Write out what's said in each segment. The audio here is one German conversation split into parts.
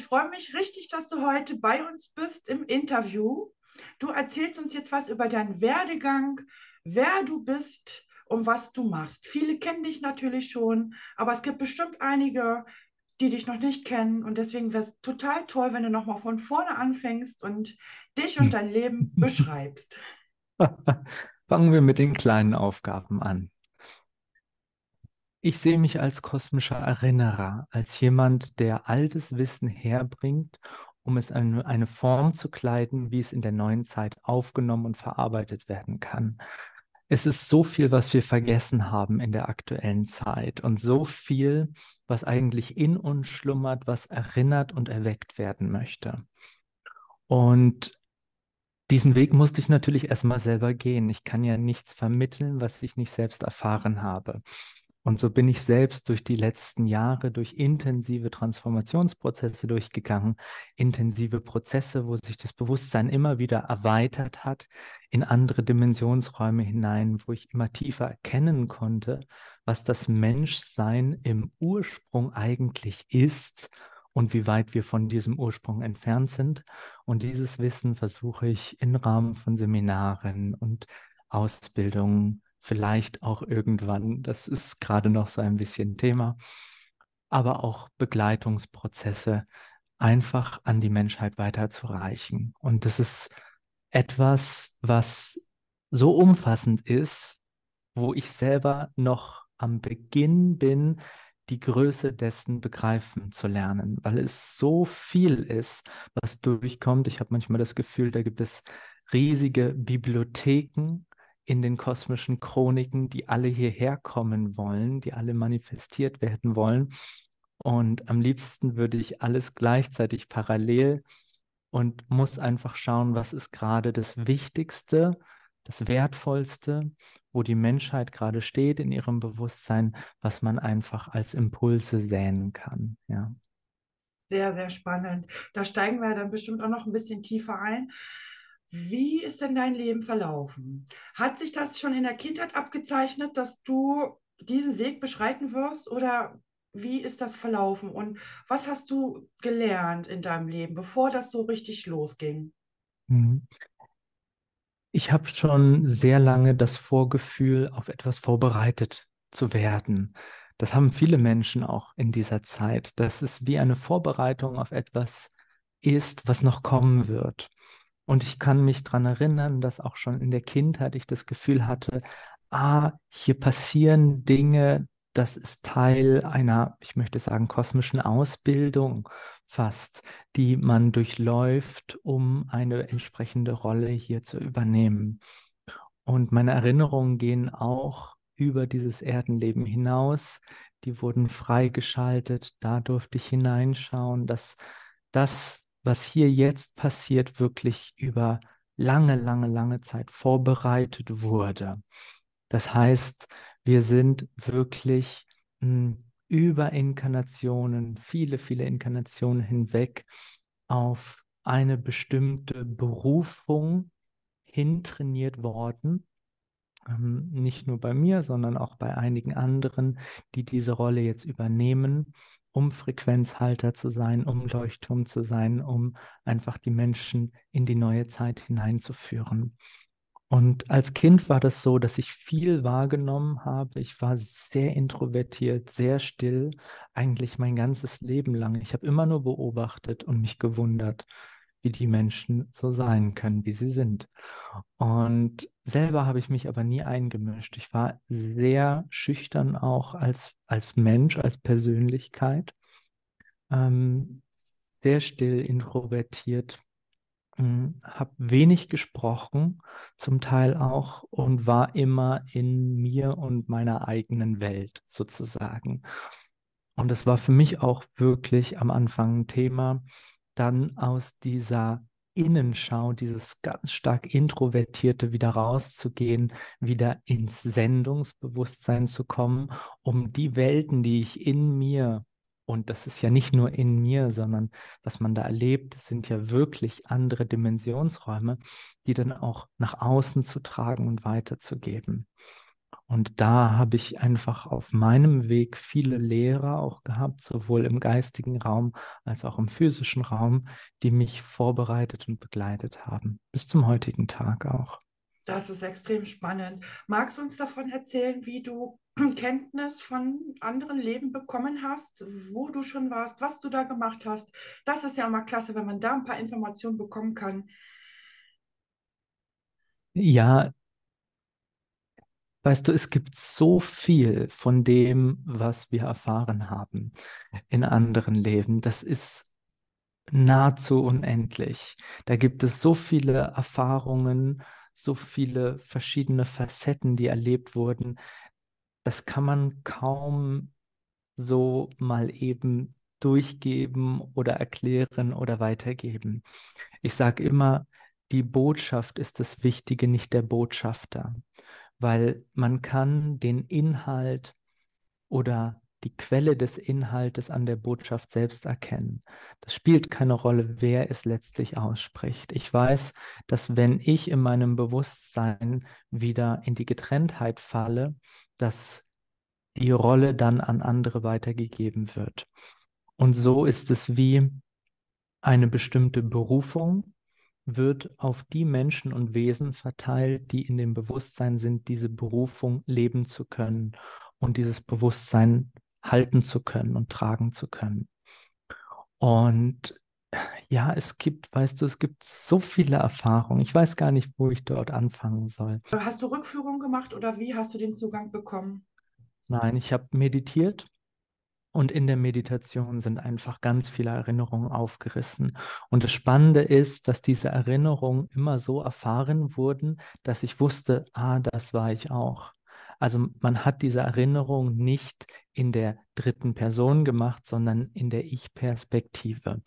Ich freue mich richtig, dass du heute bei uns bist im Interview. Du erzählst uns jetzt was über deinen Werdegang, wer du bist und was du machst. Viele kennen dich natürlich schon, aber es gibt bestimmt einige, die dich noch nicht kennen. Und deswegen wäre es total toll, wenn du nochmal von vorne anfängst und dich und dein Leben beschreibst. Fangen wir mit den kleinen Aufgaben an. Ich sehe mich als kosmischer Erinnerer, als jemand, der altes Wissen herbringt, um es in eine Form zu kleiden, wie es in der neuen Zeit aufgenommen und verarbeitet werden kann. Es ist so viel, was wir vergessen haben in der aktuellen Zeit und so viel, was eigentlich in uns schlummert, was erinnert und erweckt werden möchte. Und diesen Weg musste ich natürlich erstmal selber gehen. Ich kann ja nichts vermitteln, was ich nicht selbst erfahren habe. Und so bin ich selbst durch die letzten Jahre, durch intensive Transformationsprozesse durchgegangen, intensive Prozesse, wo sich das Bewusstsein immer wieder erweitert hat in andere Dimensionsräume hinein, wo ich immer tiefer erkennen konnte, was das Menschsein im Ursprung eigentlich ist und wie weit wir von diesem Ursprung entfernt sind. Und dieses Wissen versuche ich im Rahmen von Seminaren und Ausbildungen vielleicht auch irgendwann, das ist gerade noch so ein bisschen Thema, aber auch Begleitungsprozesse einfach an die Menschheit weiterzureichen. Und das ist etwas, was so umfassend ist, wo ich selber noch am Beginn bin, die Größe dessen begreifen zu lernen, weil es so viel ist, was durchkommt. Ich habe manchmal das Gefühl, da gibt es riesige Bibliotheken in den kosmischen Chroniken, die alle hierher kommen wollen, die alle manifestiert werden wollen. Und am liebsten würde ich alles gleichzeitig parallel und muss einfach schauen, was ist gerade das Wichtigste, das Wertvollste, wo die Menschheit gerade steht in ihrem Bewusstsein, was man einfach als Impulse säen kann. Ja. Sehr, sehr spannend. Da steigen wir dann bestimmt auch noch ein bisschen tiefer ein. Wie ist denn dein Leben verlaufen? Hat sich das schon in der Kindheit abgezeichnet, dass du diesen Weg beschreiten wirst oder wie ist das verlaufen und was hast du gelernt in deinem Leben, bevor das so richtig losging? Mhm. Ich habe schon sehr lange das Vorgefühl, auf etwas vorbereitet zu werden. Das haben viele Menschen auch in dieser Zeit, dass es wie eine Vorbereitung auf etwas ist, was noch kommen wird. Und ich kann mich daran erinnern, dass auch schon in der Kindheit ich das Gefühl hatte, ah, hier passieren Dinge, das ist Teil einer, ich möchte sagen, kosmischen Ausbildung fast, die man durchläuft, um eine entsprechende Rolle hier zu übernehmen. Und meine Erinnerungen gehen auch über dieses Erdenleben hinaus. Die wurden freigeschaltet, da durfte ich hineinschauen, dass das was hier jetzt passiert, wirklich über lange, lange, lange Zeit vorbereitet wurde. Das heißt, wir sind wirklich mh, hm, über Inkarnationen, viele, viele Inkarnationen hinweg auf eine bestimmte Berufung hintrainiert worden. Ähm, nicht nur bei mir, sondern auch bei einigen anderen, die diese Rolle jetzt übernehmen um Frequenzhalter zu sein, um Leuchtturm zu sein, um einfach die Menschen in die neue Zeit hineinzuführen. Und als Kind war das so, dass ich viel wahrgenommen habe. Ich war sehr introvertiert, sehr still, eigentlich mein ganzes Leben lang. Ich habe immer nur beobachtet und mich gewundert, wie die Menschen so sein können, wie sie sind. Und selber habe ich mich aber nie eingemischt. Ich war sehr schüchtern auch als, als Mensch, als Persönlichkeit, ähm, sehr still, introvertiert, hm, habe wenig gesprochen, zum Teil auch, und war immer in mir und meiner eigenen Welt sozusagen. Und das war für mich auch wirklich am Anfang ein Thema, dann aus dieser Innenschau, dieses ganz stark Introvertierte wieder rauszugehen, wieder ins Sendungsbewusstsein zu kommen, um die Welten, die ich in mir, und das ist ja nicht nur in mir, sondern was man da erlebt, sind ja wirklich andere Dimensionsräume, die dann auch nach außen zu tragen und weiterzugeben. Und da habe ich einfach auf meinem Weg viele Lehrer auch gehabt, sowohl im geistigen Raum als auch im physischen Raum, die mich vorbereitet und begleitet haben, bis zum heutigen Tag auch. Das ist extrem spannend. Magst du uns davon erzählen, wie du Kenntnis von anderen Leben bekommen hast, wo du schon warst, was du da gemacht hast? Das ist ja immer klasse, wenn man da ein paar Informationen bekommen kann. Ja, weißt du, es gibt so viel von dem, was wir erfahren haben in anderen Leben. Das ist nahezu unendlich. Da gibt es so viele Erfahrungen, so viele verschiedene Facetten, die erlebt wurden. Das kann man kaum so mal eben durchgeben oder erklären oder weitergeben. Ich sage immer, die Botschaft ist das Wichtige, nicht der Botschafter, weil man kann den Inhalt oder die Quelle des Inhaltes an der Botschaft selbst erkennen. Das spielt keine Rolle, wer es letztlich ausspricht. Ich weiß, dass wenn ich in meinem Bewusstsein wieder in die Getrenntheit falle, dass die Rolle dann an andere weitergegeben wird. Und so ist es wie eine bestimmte Berufung wird auf die Menschen und Wesen verteilt, die in dem Bewusstsein sind, diese Berufung leben zu können und dieses Bewusstsein halten zu können und tragen zu können. Und ja, es gibt, weißt du, es gibt so viele Erfahrungen. Ich weiß gar nicht, wo ich dort anfangen soll. Hast du Rückführung gemacht oder wie hast du den Zugang bekommen? Nein, ich habe meditiert und in der Meditation sind einfach ganz viele Erinnerungen aufgerissen. Und das Spannende ist, dass diese Erinnerungen immer so erfahren wurden, dass ich wusste, ah, das war ich auch. Also man hat diese Erinnerung nicht in der dritten Person gemacht, sondern in der Ich-Perspektive.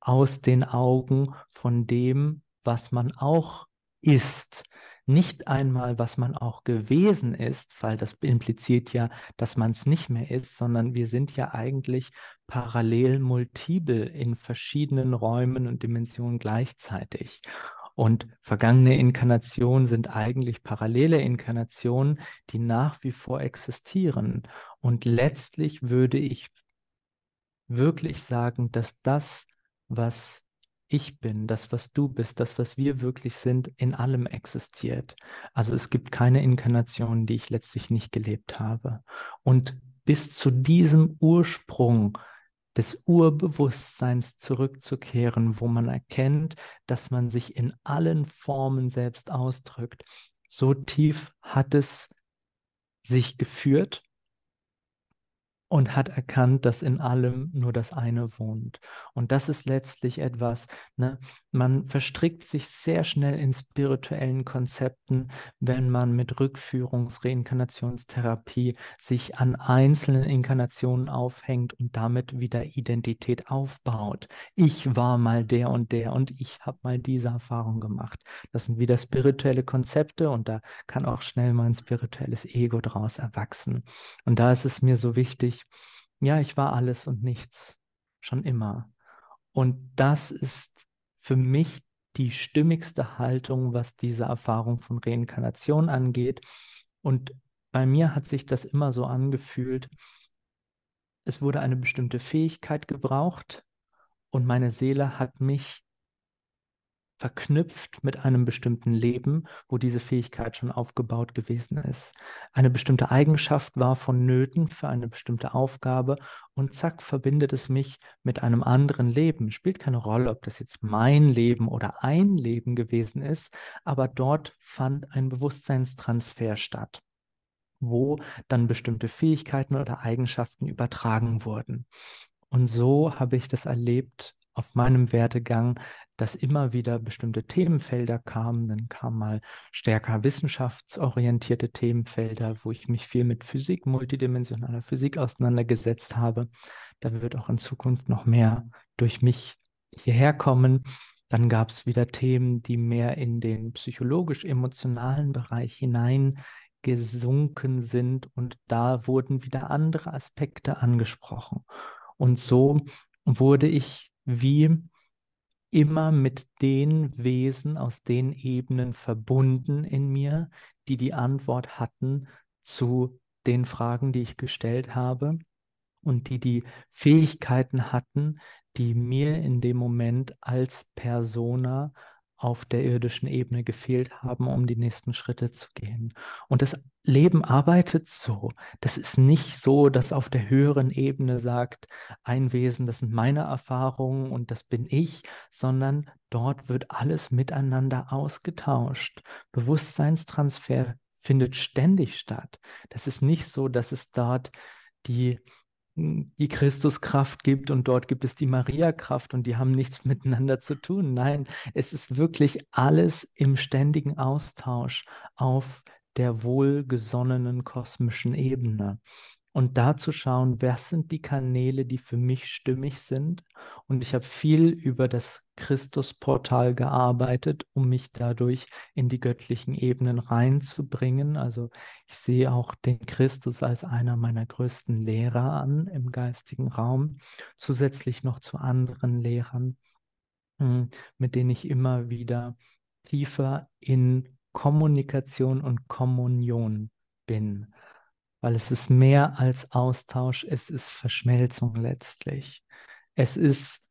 Aus den Augen von dem, was man auch ist. Nicht einmal, was man auch gewesen ist, weil das impliziert ja, dass man es nicht mehr ist, sondern wir sind ja eigentlich parallel multiple in verschiedenen Räumen und Dimensionen gleichzeitig. Und vergangene Inkarnationen sind eigentlich parallele Inkarnationen, die nach wie vor existieren. Und letztlich würde ich wirklich sagen, dass das, was ich bin, das, was du bist, das, was wir wirklich sind, in allem existiert. Also es gibt keine Inkarnation, die ich letztlich nicht gelebt habe. Und bis zu diesem Ursprung des Urbewusstseins zurückzukehren, wo man erkennt, dass man sich in allen Formen selbst ausdrückt. So tief hat es sich geführt und hat erkannt, dass in allem nur das eine wohnt. Und das ist letztlich etwas, ne? man verstrickt sich sehr schnell in spirituellen Konzepten, wenn man mit Rückführungs-, Reinkarnationstherapie sich an einzelnen Inkarnationen aufhängt und damit wieder Identität aufbaut. Ich war mal der und der und ich habe mal diese Erfahrung gemacht. Das sind wieder spirituelle Konzepte und da kann auch schnell mal ein spirituelles Ego draus erwachsen. Und da ist es mir so wichtig, ja, ich war alles und nichts, schon immer. Und das ist für mich die stimmigste Haltung, was diese Erfahrung von Reinkarnation angeht. Und bei mir hat sich das immer so angefühlt, es wurde eine bestimmte Fähigkeit gebraucht und meine Seele hat mich verknüpft mit einem bestimmten Leben, wo diese Fähigkeit schon aufgebaut gewesen ist. Eine bestimmte Eigenschaft war vonnöten für eine bestimmte Aufgabe und zack, verbindet es mich mit einem anderen Leben. Spielt keine Rolle, ob das jetzt mein Leben oder ein Leben gewesen ist, aber dort fand ein Bewusstseinstransfer statt wo dann bestimmte Fähigkeiten oder Eigenschaften übertragen wurden. Und so habe ich das erlebt auf meinem Werdegang, dass immer wieder bestimmte Themenfelder kamen. Dann kamen mal stärker wissenschaftsorientierte Themenfelder, wo ich mich viel mit Physik, multidimensionaler Physik auseinandergesetzt habe. Da wird auch in Zukunft noch mehr durch mich hierher kommen. Dann gab es wieder Themen, die mehr in den psychologisch-emotionalen Bereich hineingesunken sind und da wurden wieder andere Aspekte angesprochen. Und so wurde ich wie immer mit den Wesen aus den Ebenen verbunden in mir, die die Antwort hatten zu den Fragen, die ich gestellt habe und die die Fähigkeiten hatten, die mir in dem Moment als Persona auf der irdischen Ebene gefehlt haben, um die nächsten Schritte zu gehen. Und das Leben arbeitet so. Das ist nicht so, dass auf der höheren Ebene sagt, ein Wesen, das sind meine Erfahrungen und das bin ich, sondern dort wird alles miteinander ausgetauscht. Bewusstseinstransfer findet ständig statt. Das ist nicht so, dass es dort die die Christuskraft gibt und dort gibt es die Mariakraft und die haben nichts miteinander zu tun. Nein, es ist wirklich alles im ständigen Austausch auf der wohlgesonnenen kosmischen Ebene und da zu schauen, was sind die Kanäle, die für mich stimmig sind. Und ich habe viel über das Christusportal gearbeitet, um mich dadurch in die göttlichen Ebenen reinzubringen. Also ich sehe auch den Christus als einer meiner größten Lehrer an im geistigen Raum, zusätzlich noch zu anderen Lehrern, hm, mit denen ich immer wieder tiefer in Kommunikation und Kommunion bin weil es ist mehr als Austausch, es ist Verschmelzung letztlich. Es ist,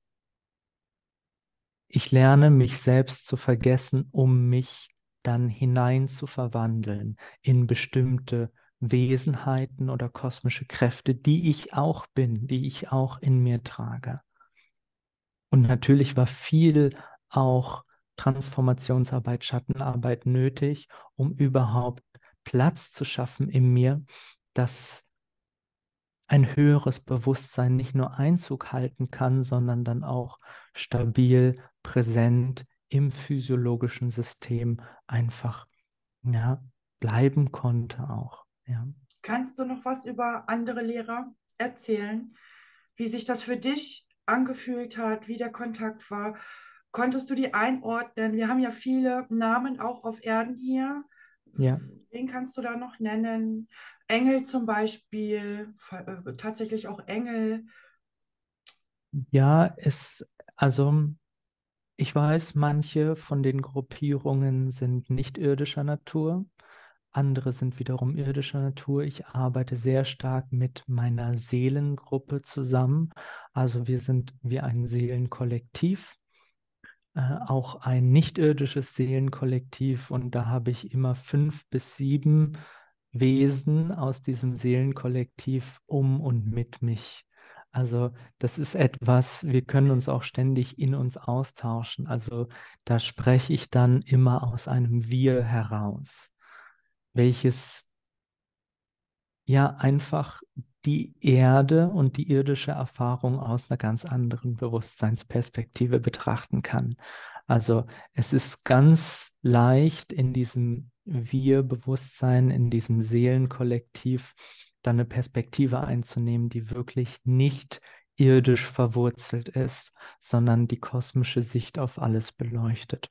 ich lerne mich selbst zu vergessen, um mich dann hinein zu verwandeln in bestimmte Wesenheiten oder kosmische Kräfte, die ich auch bin, die ich auch in mir trage. Und natürlich war viel auch Transformationsarbeit, Schattenarbeit nötig, um überhaupt Platz zu schaffen in mir, dass ein höheres Bewusstsein nicht nur Einzug halten kann, sondern dann auch stabil, präsent im physiologischen System einfach ja, bleiben konnte auch. Ja. Kannst du noch was über andere Lehrer erzählen, wie sich das für dich angefühlt hat, wie der Kontakt war? Konntest du die einordnen? Wir haben ja viele Namen auch auf Erden hier. Ja. Wen kannst du da noch nennen? Engel zum Beispiel, äh, tatsächlich auch Engel. Ja, es, also ich weiß, manche von den Gruppierungen sind nicht irdischer Natur, andere sind wiederum irdischer Natur. Ich arbeite sehr stark mit meiner Seelengruppe zusammen. Also wir sind wie ein Seelenkollektiv, äh, auch ein nicht-irdisches Seelenkollektiv und da habe ich immer fünf bis sieben Wesen aus diesem Seelenkollektiv um und mit mich. Also das ist etwas, wir können uns auch ständig in uns austauschen. Also da spreche ich dann immer aus einem Wir heraus, welches ja einfach die Erde und die irdische Erfahrung aus einer ganz anderen Bewusstseinsperspektive betrachten kann. Also es ist ganz leicht in diesem wir-Bewusstsein, in diesem Seelenkollektiv, dann eine Perspektive einzunehmen, die wirklich nicht irdisch verwurzelt ist, sondern die kosmische Sicht auf alles beleuchtet.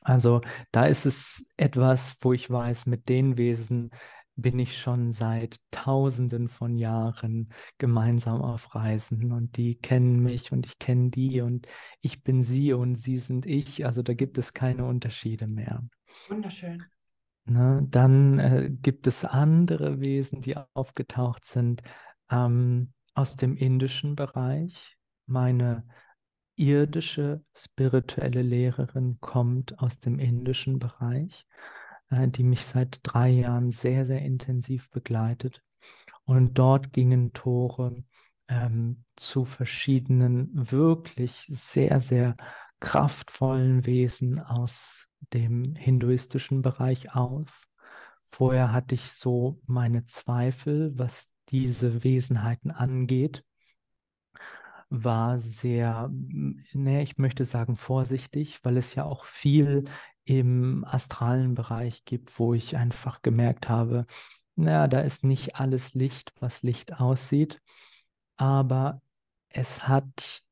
Also da ist es etwas, wo ich weiß, mit den Wesen bin ich schon seit Tausenden von Jahren gemeinsam auf Reisen und die kennen mich und ich kenne die und ich bin sie und sie sind ich. Also da gibt es keine Unterschiede mehr. Wunderschön. Ne, dann äh, gibt es andere Wesen, die aufgetaucht sind ähm, aus dem indischen Bereich. Meine irdische spirituelle Lehrerin kommt aus dem indischen Bereich, äh, die mich seit drei Jahren sehr, sehr intensiv begleitet. Und dort gingen Tore ähm, zu verschiedenen, wirklich sehr, sehr kraftvollen Wesen aus dem hinduistischen Bereich auf. Vorher hatte ich so meine Zweifel, was diese Wesenheiten angeht, war sehr, ne, ich möchte sagen vorsichtig, weil es ja auch viel im astralen Bereich gibt, wo ich einfach gemerkt habe, na, da ist nicht alles Licht, was Licht aussieht, aber es hat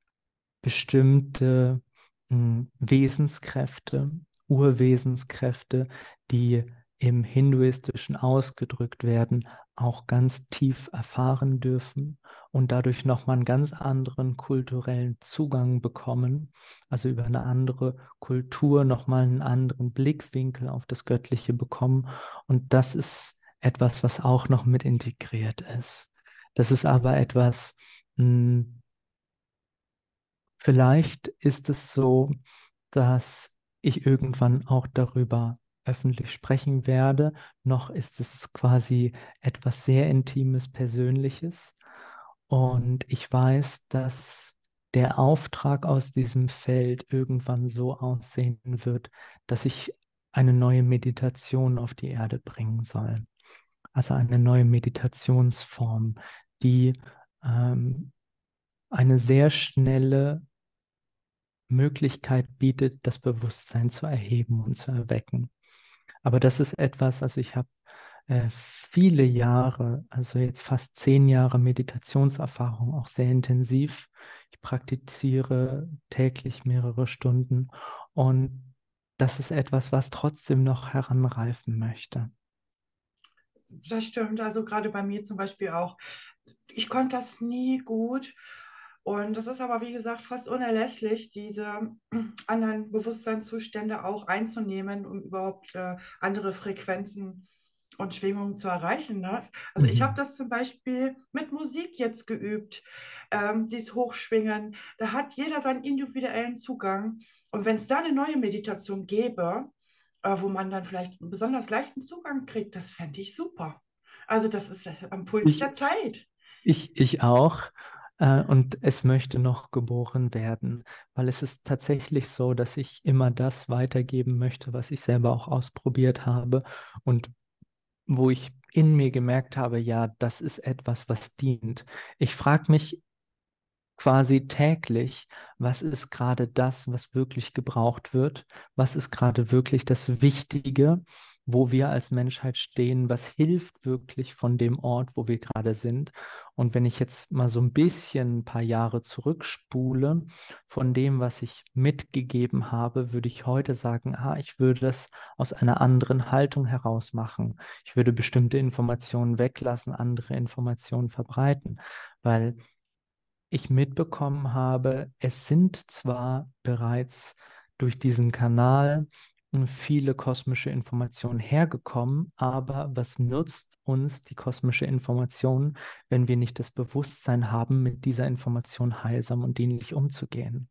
bestimmte hm, Wesenskräfte, Urwesenskräfte, die im Hinduistischen ausgedrückt werden, auch ganz tief erfahren dürfen und dadurch nochmal einen ganz anderen kulturellen Zugang bekommen, also über eine andere Kultur nochmal einen anderen Blickwinkel auf das Göttliche bekommen. Und das ist etwas, was auch noch mit integriert ist. Das ist aber etwas, mh, hm, vielleicht ist es so, dass ich irgendwann auch darüber öffentlich sprechen werde, noch ist es quasi etwas sehr Intimes, Persönliches. Und ich weiß, dass der Auftrag aus diesem Feld irgendwann so aussehen wird, dass ich eine neue Meditation auf die Erde bringen soll. Also eine neue Meditationsform, die ähm, eine sehr schnelle Möglichkeit bietet, das Bewusstsein zu erheben und zu erwecken. Aber das ist etwas, also ich habe äh, viele Jahre, also jetzt fast zehn Jahre Meditationserfahrung, auch sehr intensiv. Ich praktiziere täglich mehrere Stunden und das ist etwas, was trotzdem noch heranreifen möchte. Das stimmt, also gerade bei mir zum Beispiel auch. Ich konnte das nie gut und das ist aber, wie gesagt, fast unerlässlich, diese anderen Bewusstseinszustände auch einzunehmen, um überhaupt äh, andere Frequenzen und Schwingungen zu erreichen. Ne? Also mhm. ich habe das zum Beispiel mit Musik jetzt geübt, ähm, dieses Hochschwingen. Da hat jeder seinen individuellen Zugang. Und wenn es da eine neue Meditation gäbe, äh, wo man dann vielleicht einen besonders leichten Zugang kriegt, das fände ich super. Also das ist am Puls ich, der Zeit. Ich, ich auch. Äh, und es möchte noch geboren werden, weil es ist tatsächlich so, dass ich immer das weitergeben möchte, was ich selber auch ausprobiert habe und wo ich in mir gemerkt habe, ja, das ist etwas, was dient. Ich frage mich quasi täglich, was ist gerade das, was wirklich gebraucht wird, was ist gerade wirklich das Wichtige wo wir als Menschheit stehen, was hilft wirklich von dem Ort, wo wir gerade sind. Und wenn ich jetzt mal so ein bisschen ein paar Jahre zurückspule von dem, was ich mitgegeben habe, würde ich heute sagen, ah, ich würde das aus einer anderen Haltung heraus machen. Ich würde bestimmte Informationen weglassen, andere Informationen verbreiten, weil ich mitbekommen habe, es sind zwar bereits durch diesen Kanal viele kosmische Informationen hergekommen, aber was nutzt uns die kosmische Information, wenn wir nicht das Bewusstsein haben, mit dieser Information heilsam und dienlich umzugehen?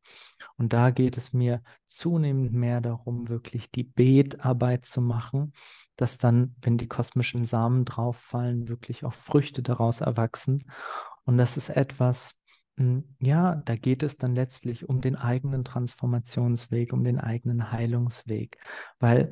Und da geht es mir zunehmend mehr darum, wirklich die Betarbeit zu machen, dass dann, wenn die kosmischen Samen drauf fallen, wirklich auch Früchte daraus erwachsen. Und das ist etwas, hm, ja, da geht es dann letztlich um den eigenen Transformationsweg, um den eigenen Heilungsweg, weil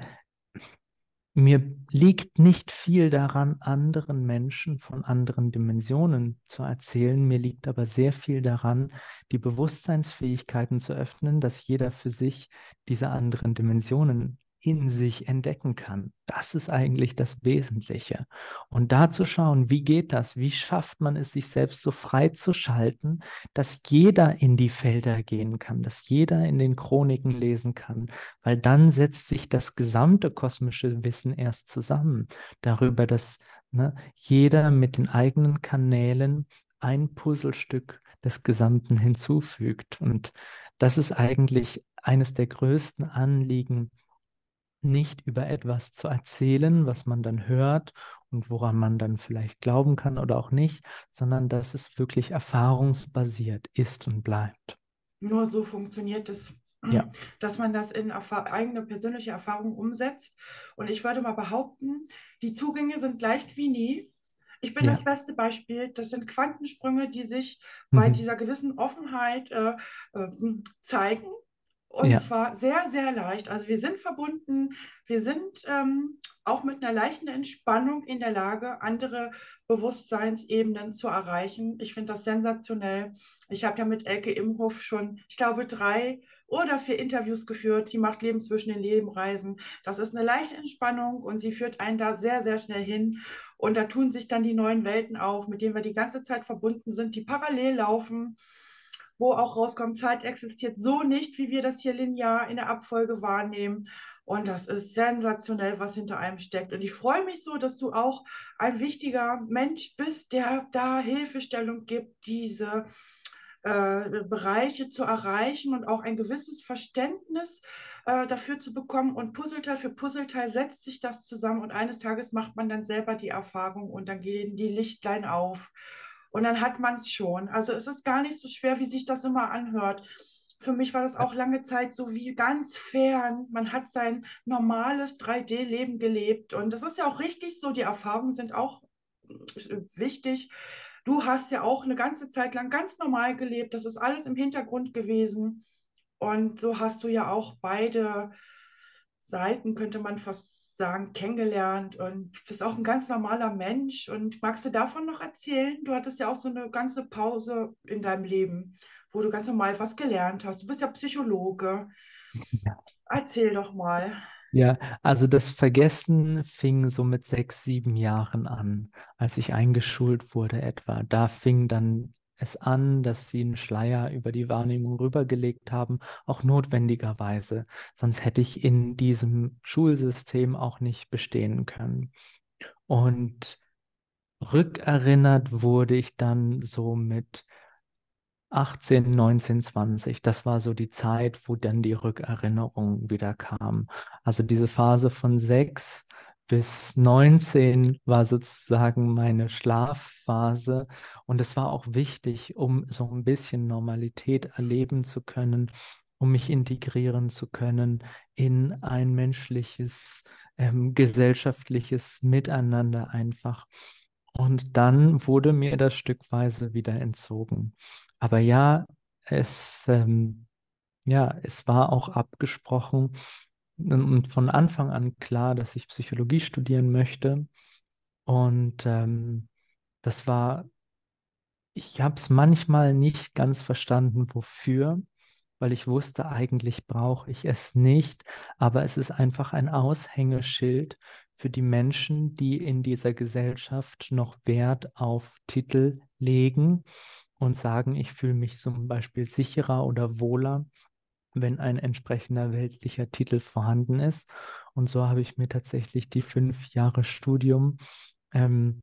mir liegt nicht viel daran, anderen Menschen von anderen Dimensionen zu erzählen. Mir liegt aber sehr viel daran, die Bewusstseinsfähigkeiten zu öffnen, dass jeder für sich diese anderen Dimensionen in sich entdecken kann. Das ist eigentlich das Wesentliche. Und da zu schauen, wie geht das? Wie schafft man es, sich selbst so frei zu schalten, dass jeder in die Felder gehen kann, dass jeder in den Chroniken lesen kann, weil dann setzt sich das gesamte kosmische Wissen erst zusammen darüber, dass ne, jeder mit den eigenen Kanälen ein Puzzlestück des Gesamten hinzufügt. Und das ist eigentlich eines der größten Anliegen nicht über etwas zu erzählen, was man dann hört und woran man dann vielleicht glauben kann oder auch nicht, sondern dass es wirklich erfahrungsbasiert ist und bleibt. Nur so funktioniert es, ja. dass man das in eigene persönliche Erfahrung umsetzt. Und ich würde mal behaupten, die Zugänge sind leicht wie nie. Ich bin ja. das beste Beispiel. Das sind Quantensprünge, die sich mhm. bei dieser gewissen Offenheit äh, äh, zeigen und ja. zwar sehr, sehr leicht. Also wir sind verbunden, wir sind ähm, auch mit einer leichten Entspannung in der Lage, andere Bewusstseinsebenen zu erreichen. Ich finde das sensationell. Ich habe ja mit Elke Imhoff schon, ich glaube, drei oder vier Interviews geführt. Die macht Leben zwischen den Lebenreisen. Das ist eine leichte Entspannung und sie führt einen da sehr, sehr schnell hin. Und da tun sich dann die neuen Welten auf, mit denen wir die ganze Zeit verbunden sind, die parallel laufen wo auch rauskommt, Zeit existiert so nicht, wie wir das hier linear in der Abfolge wahrnehmen. Und das ist sensationell, was hinter einem steckt. Und ich freue mich so, dass du auch ein wichtiger Mensch bist, der da Hilfestellung gibt, diese äh, Bereiche zu erreichen und auch ein gewisses Verständnis äh, dafür zu bekommen. Und Puzzleteil für Puzzleteil setzt sich das zusammen und eines Tages macht man dann selber die Erfahrung und dann gehen die Lichtlein auf und dann hat man es schon. Also es ist gar nicht so schwer, wie sich das immer anhört. Für mich war das auch lange Zeit so wie ganz fern. Man hat sein normales 3D-Leben gelebt. Und das ist ja auch richtig so. Die Erfahrungen sind auch äh, wichtig. Du hast ja auch eine ganze Zeit lang ganz normal gelebt. Das ist alles im Hintergrund gewesen. Und so hast du ja auch beide Seiten, könnte man fast sagen, kennengelernt und bist auch ein ganz normaler Mensch. Und magst du davon noch erzählen? Du hattest ja auch so eine ganze Pause in deinem Leben wo du ganz normal was gelernt hast. Du bist ja Psychologe. Erzähl doch mal. Ja, also das Vergessen fing so mit sechs, sieben Jahren an, als ich eingeschult wurde etwa. Da fing dann es an, dass sie einen Schleier über die Wahrnehmung rübergelegt haben, auch notwendigerweise. Sonst hätte ich in diesem Schulsystem auch nicht bestehen können. Und rückerinnert wurde ich dann so mit 18, 19, 20, das war so die Zeit, wo dann die Rückerinnerung wieder kam. Also diese Phase von 6 bis 19 war sozusagen meine Schlafphase und es war auch wichtig, um so ein bisschen Normalität erleben zu können, um mich integrieren zu können in ein menschliches, ähm, gesellschaftliches Miteinander einfach. Und dann wurde mir das stückweise wieder entzogen. Aber ja, es, ähm, ja, es war auch abgesprochen und von Anfang an klar, dass ich Psychologie studieren möchte. Und ähm, das war, ich habe es manchmal nicht ganz verstanden, wofür, weil ich wusste, eigentlich brauche ich es nicht, aber es ist einfach ein Aushängeschild für die Menschen, die in dieser Gesellschaft noch Wert auf Titel legen und sagen, ich fühle mich zum Beispiel sicherer oder wohler, wenn ein entsprechender weltlicher Titel vorhanden ist. Und so habe ich mir tatsächlich die fünf Jahre Studium, ähm,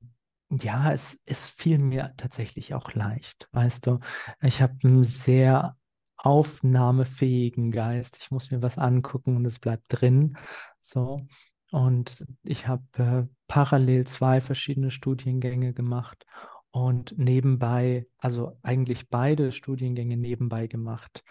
ja, es, es fiel mir tatsächlich auch leicht, weißt du. Ich habe einen sehr aufnahmefähigen Geist. Ich muss mir was angucken und es bleibt drin. So. Und ich habe äh, parallel zwei verschiedene Studiengänge gemacht und nebenbei, also eigentlich beide Studiengänge nebenbei gemacht.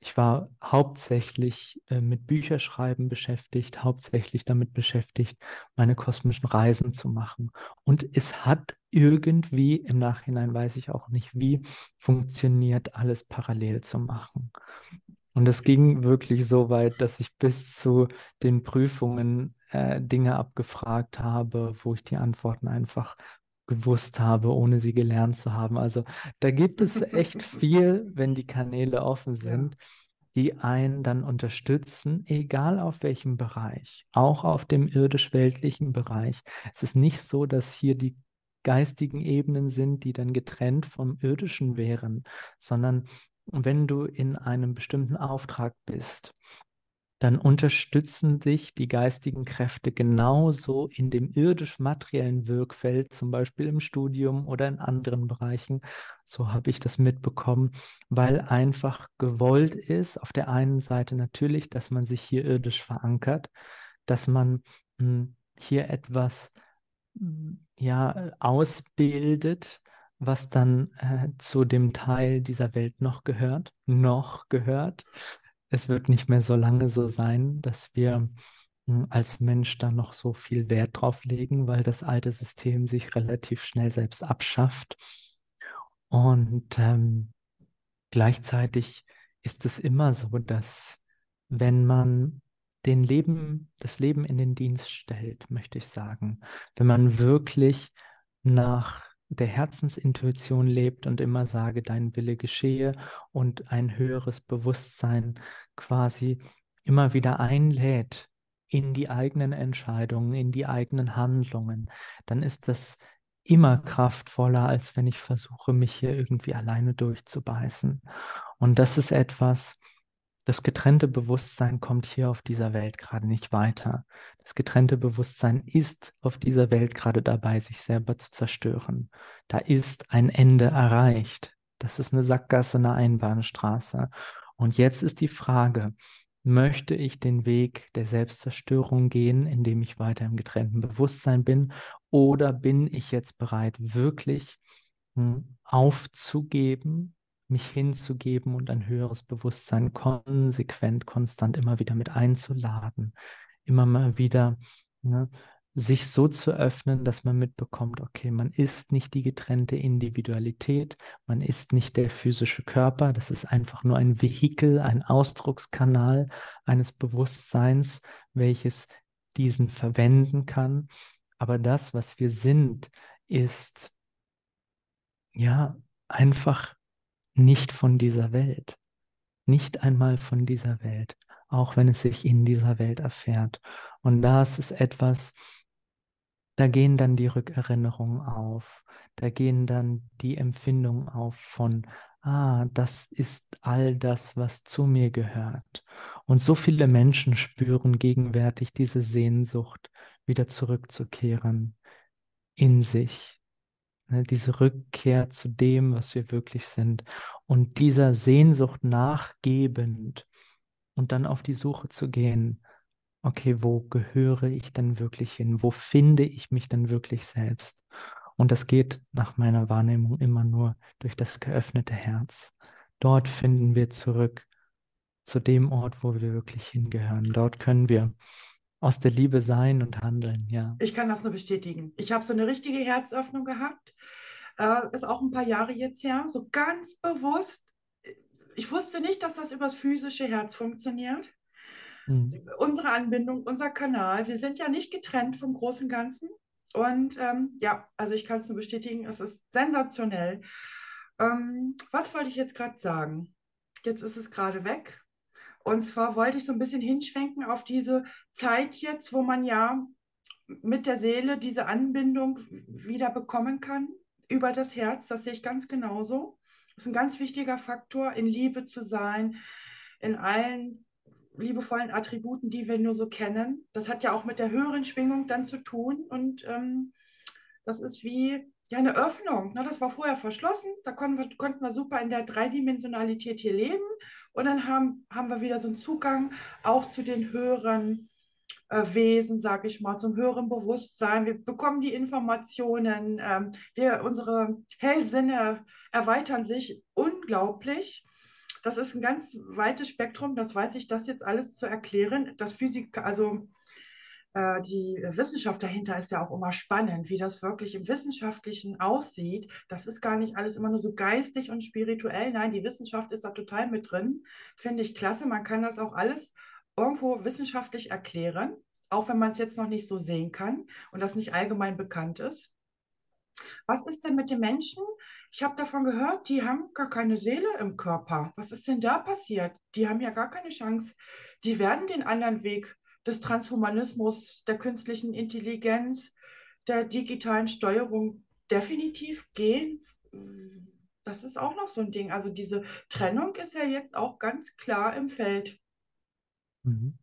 Ich war hauptsächlich äh, mit Bücherschreiben beschäftigt, hauptsächlich damit beschäftigt, meine kosmischen Reisen zu machen. Und es hat irgendwie, im Nachhinein weiß ich auch nicht wie, funktioniert, alles parallel zu machen. Und es ging wirklich so weit, dass ich bis zu den Prüfungen äh, Dinge abgefragt habe, wo ich die Antworten einfach gewusst habe, ohne sie gelernt zu haben. Also da gibt es echt viel, wenn die Kanäle offen sind, die einen dann unterstützen, egal auf welchem Bereich, auch auf dem irdisch-weltlichen Bereich. Es ist nicht so, dass hier die geistigen Ebenen sind, die dann getrennt vom irdischen wären, sondern wenn du in einem bestimmten Auftrag bist, dann unterstützen dich die geistigen Kräfte genauso in dem irdisch-materiellen Wirkfeld, zum Beispiel im Studium oder in anderen Bereichen. So habe ich das mitbekommen, weil einfach gewollt ist, auf der einen Seite natürlich, dass man sich hier irdisch verankert, dass man mh, hm, hier etwas hm, ja, ausbildet, was dann äh, zu dem Teil dieser Welt noch gehört, noch gehört es wird nicht mehr so lange so sein, dass wir hm, als Mensch da noch so viel Wert drauf legen, weil das alte System sich relativ schnell selbst abschafft. Und ähm, gleichzeitig ist es immer so, dass wenn man den Leben, das Leben in den Dienst stellt, möchte ich sagen, wenn man wirklich nach der Herzensintuition lebt und immer sage, dein Wille geschehe und ein höheres Bewusstsein quasi immer wieder einlädt in die eigenen Entscheidungen, in die eigenen Handlungen, dann ist das immer kraftvoller, als wenn ich versuche, mich hier irgendwie alleine durchzubeißen. Und das ist etwas, das getrennte Bewusstsein kommt hier auf dieser Welt gerade nicht weiter. Das getrennte Bewusstsein ist auf dieser Welt gerade dabei, sich selber zu zerstören. Da ist ein Ende erreicht. Das ist eine Sackgasse, eine Einbahnstraße. Und jetzt ist die Frage, Möchte ich den Weg der Selbstzerstörung gehen, indem ich weiter im getrennten Bewusstsein bin? Oder bin ich jetzt bereit, wirklich hm, aufzugeben, mich hinzugeben und ein höheres Bewusstsein konsequent, konstant immer wieder mit einzuladen, immer mal wieder ne, sich so zu öffnen, dass man mitbekommt, okay, man ist nicht die getrennte Individualität, man ist nicht der physische Körper, das ist einfach nur ein Vehikel, ein Ausdruckskanal eines Bewusstseins, welches diesen verwenden kann. Aber das, was wir sind, ist ja einfach nicht von dieser Welt, nicht einmal von dieser Welt, auch wenn es sich in dieser Welt erfährt. Und das ist etwas, da gehen dann die Rückerinnerungen auf, da gehen dann die Empfindungen auf von, ah, das ist all das, was zu mir gehört. Und so viele Menschen spüren gegenwärtig diese Sehnsucht, wieder zurückzukehren in sich. Ne, diese Rückkehr zu dem, was wir wirklich sind. Und dieser Sehnsucht nachgebend und dann auf die Suche zu gehen, okay, wo gehöre ich denn wirklich hin? Wo finde ich mich denn wirklich selbst? Und das geht nach meiner Wahrnehmung immer nur durch das geöffnete Herz. Dort finden wir zurück zu dem Ort, wo wir wirklich hingehören. Dort können wir aus der Liebe sein und handeln, ja. Ich kann das nur bestätigen. Ich habe so eine richtige Herzöffnung gehabt. Äh, ist auch ein paar Jahre jetzt her. So ganz bewusst. Ich wusste nicht, dass das übers physische Herz funktioniert. Mhm. Unsere Anbindung, unser Kanal, wir sind ja nicht getrennt vom großen Ganzen. Und ähm, ja, also ich kann es nur bestätigen, es ist sensationell. Ähm, was wollte ich jetzt gerade sagen? Jetzt ist es gerade weg. Und zwar wollte ich so ein bisschen hinschwenken auf diese Zeit jetzt, wo man ja mit der Seele diese Anbindung wieder bekommen kann über das Herz. Das sehe ich ganz genauso. Das ist ein ganz wichtiger Faktor, in Liebe zu sein, in allen liebevollen Attributen, die wir nur so kennen. Das hat ja auch mit der höheren Schwingung dann zu tun. Und ähm, das ist wie ja, eine Öffnung. Ne? Das war vorher verschlossen. Da konnten wir, konnten wir super in der Dreidimensionalität hier leben. Und dann haben, haben wir wieder so einen Zugang auch zu den höheren äh, Wesen, sage ich mal, zum höheren Bewusstsein. Wir bekommen die Informationen. Ähm, wir, unsere Hellsinne erweitern sich unglaublich. Das ist ein ganz weites Spektrum, das weiß ich, das jetzt alles zu erklären. Das Physik, also äh, die Wissenschaft dahinter ist ja auch immer spannend, wie das wirklich im Wissenschaftlichen aussieht. Das ist gar nicht alles immer nur so geistig und spirituell. Nein, die Wissenschaft ist da total mit drin. Finde ich klasse. Man kann das auch alles irgendwo wissenschaftlich erklären, auch wenn man es jetzt noch nicht so sehen kann und das nicht allgemein bekannt ist. Was ist denn mit den Menschen? Ich habe davon gehört, die haben gar keine Seele im Körper. Was ist denn da passiert? Die haben ja gar keine Chance. Die werden den anderen Weg des Transhumanismus, der künstlichen Intelligenz, der digitalen Steuerung definitiv gehen. Das ist auch noch so ein Ding. Also diese Trennung ist ja jetzt auch ganz klar im Feld. Mhm.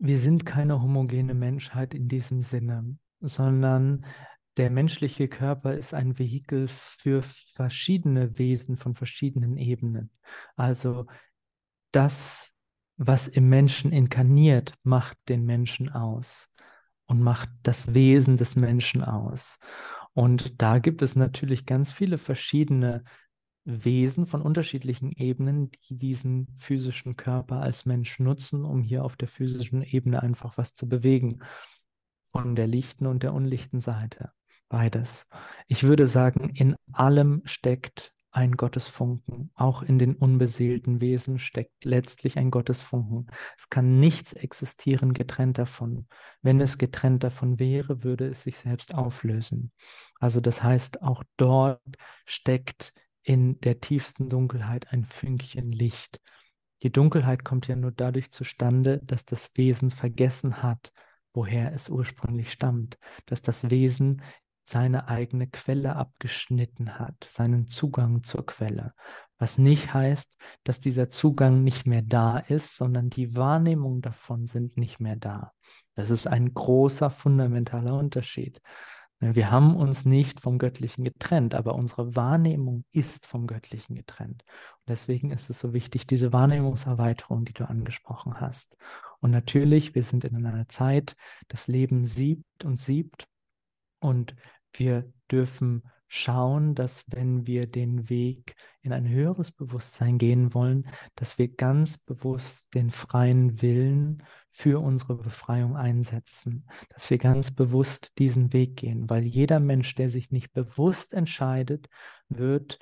Wir sind keine homogene Menschheit in diesem Sinne sondern der menschliche Körper ist ein Vehikel für verschiedene Wesen von verschiedenen Ebenen. Also das, was im Menschen inkarniert, macht den Menschen aus und macht das Wesen des Menschen aus. Und da gibt es natürlich ganz viele verschiedene Wesen von unterschiedlichen Ebenen, die diesen physischen Körper als Mensch nutzen, um hier auf der physischen Ebene einfach was zu bewegen von der lichten und der unlichten Seite. Beides. Ich würde sagen, in allem steckt ein Gottesfunken. Auch in den unbeseelten Wesen steckt letztlich ein Gottesfunken. Es kann nichts existieren getrennt davon. Wenn es getrennt davon wäre, würde es sich selbst auflösen. Also das heißt, auch dort steckt in der tiefsten Dunkelheit ein Fünkchen Licht. Die Dunkelheit kommt ja nur dadurch zustande, dass das Wesen vergessen hat, woher es ursprünglich stammt, dass das Wesen seine eigene Quelle abgeschnitten hat, seinen Zugang zur Quelle. Was nicht heißt, dass dieser Zugang nicht mehr da ist, sondern die Wahrnehmung davon sind nicht mehr da. Das ist ein großer, fundamentaler Unterschied. Wir haben uns nicht vom Göttlichen getrennt, aber unsere Wahrnehmung ist vom Göttlichen getrennt. Und deswegen ist es so wichtig, diese Wahrnehmungserweiterung, die du angesprochen hast. Und natürlich, wir sind in einer Zeit, das Leben siebt und siebt. Und wir dürfen schauen, dass wenn wir den Weg in ein höheres Bewusstsein gehen wollen, dass wir ganz bewusst den freien Willen für unsere Befreiung einsetzen, dass wir ganz bewusst diesen Weg gehen, weil jeder Mensch, der sich nicht bewusst entscheidet, wird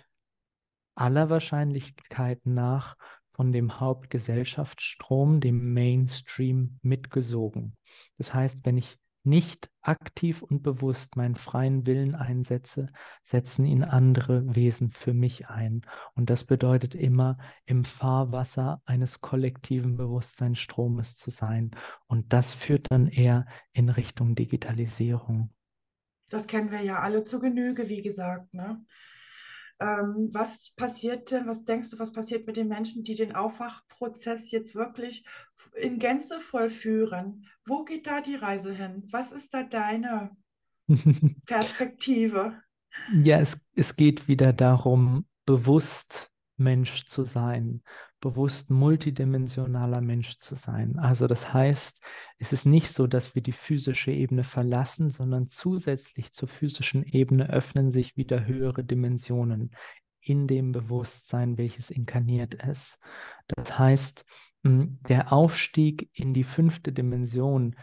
aller Wahrscheinlichkeit nach von dem Hauptgesellschaftsstrom, dem Mainstream, mitgesogen. Das heißt, wenn ich nicht aktiv und bewusst meinen freien Willen einsetze, setzen ihn andere Wesen für mich ein. Und das bedeutet immer, im Fahrwasser eines kollektiven Bewusstseinsstromes zu sein. Und das führt dann eher in Richtung Digitalisierung. Das kennen wir ja alle zu Genüge, wie gesagt. Ne? Ähm, was passiert denn, was denkst du, was passiert mit den Menschen, die den Aufwachprozess jetzt wirklich in Gänze vollführen? Wo geht da die Reise hin? Was ist da deine Perspektive? Ja, es, es geht wieder darum, bewusst Mensch zu sein, bewusst multidimensionaler Mensch zu sein. Also das heißt, es ist nicht so, dass wir die physische Ebene verlassen, sondern zusätzlich zur physischen Ebene öffnen sich wieder höhere Dimensionen in dem Bewusstsein, welches inkarniert ist. Das heißt, der Aufstieg in die fünfte Dimension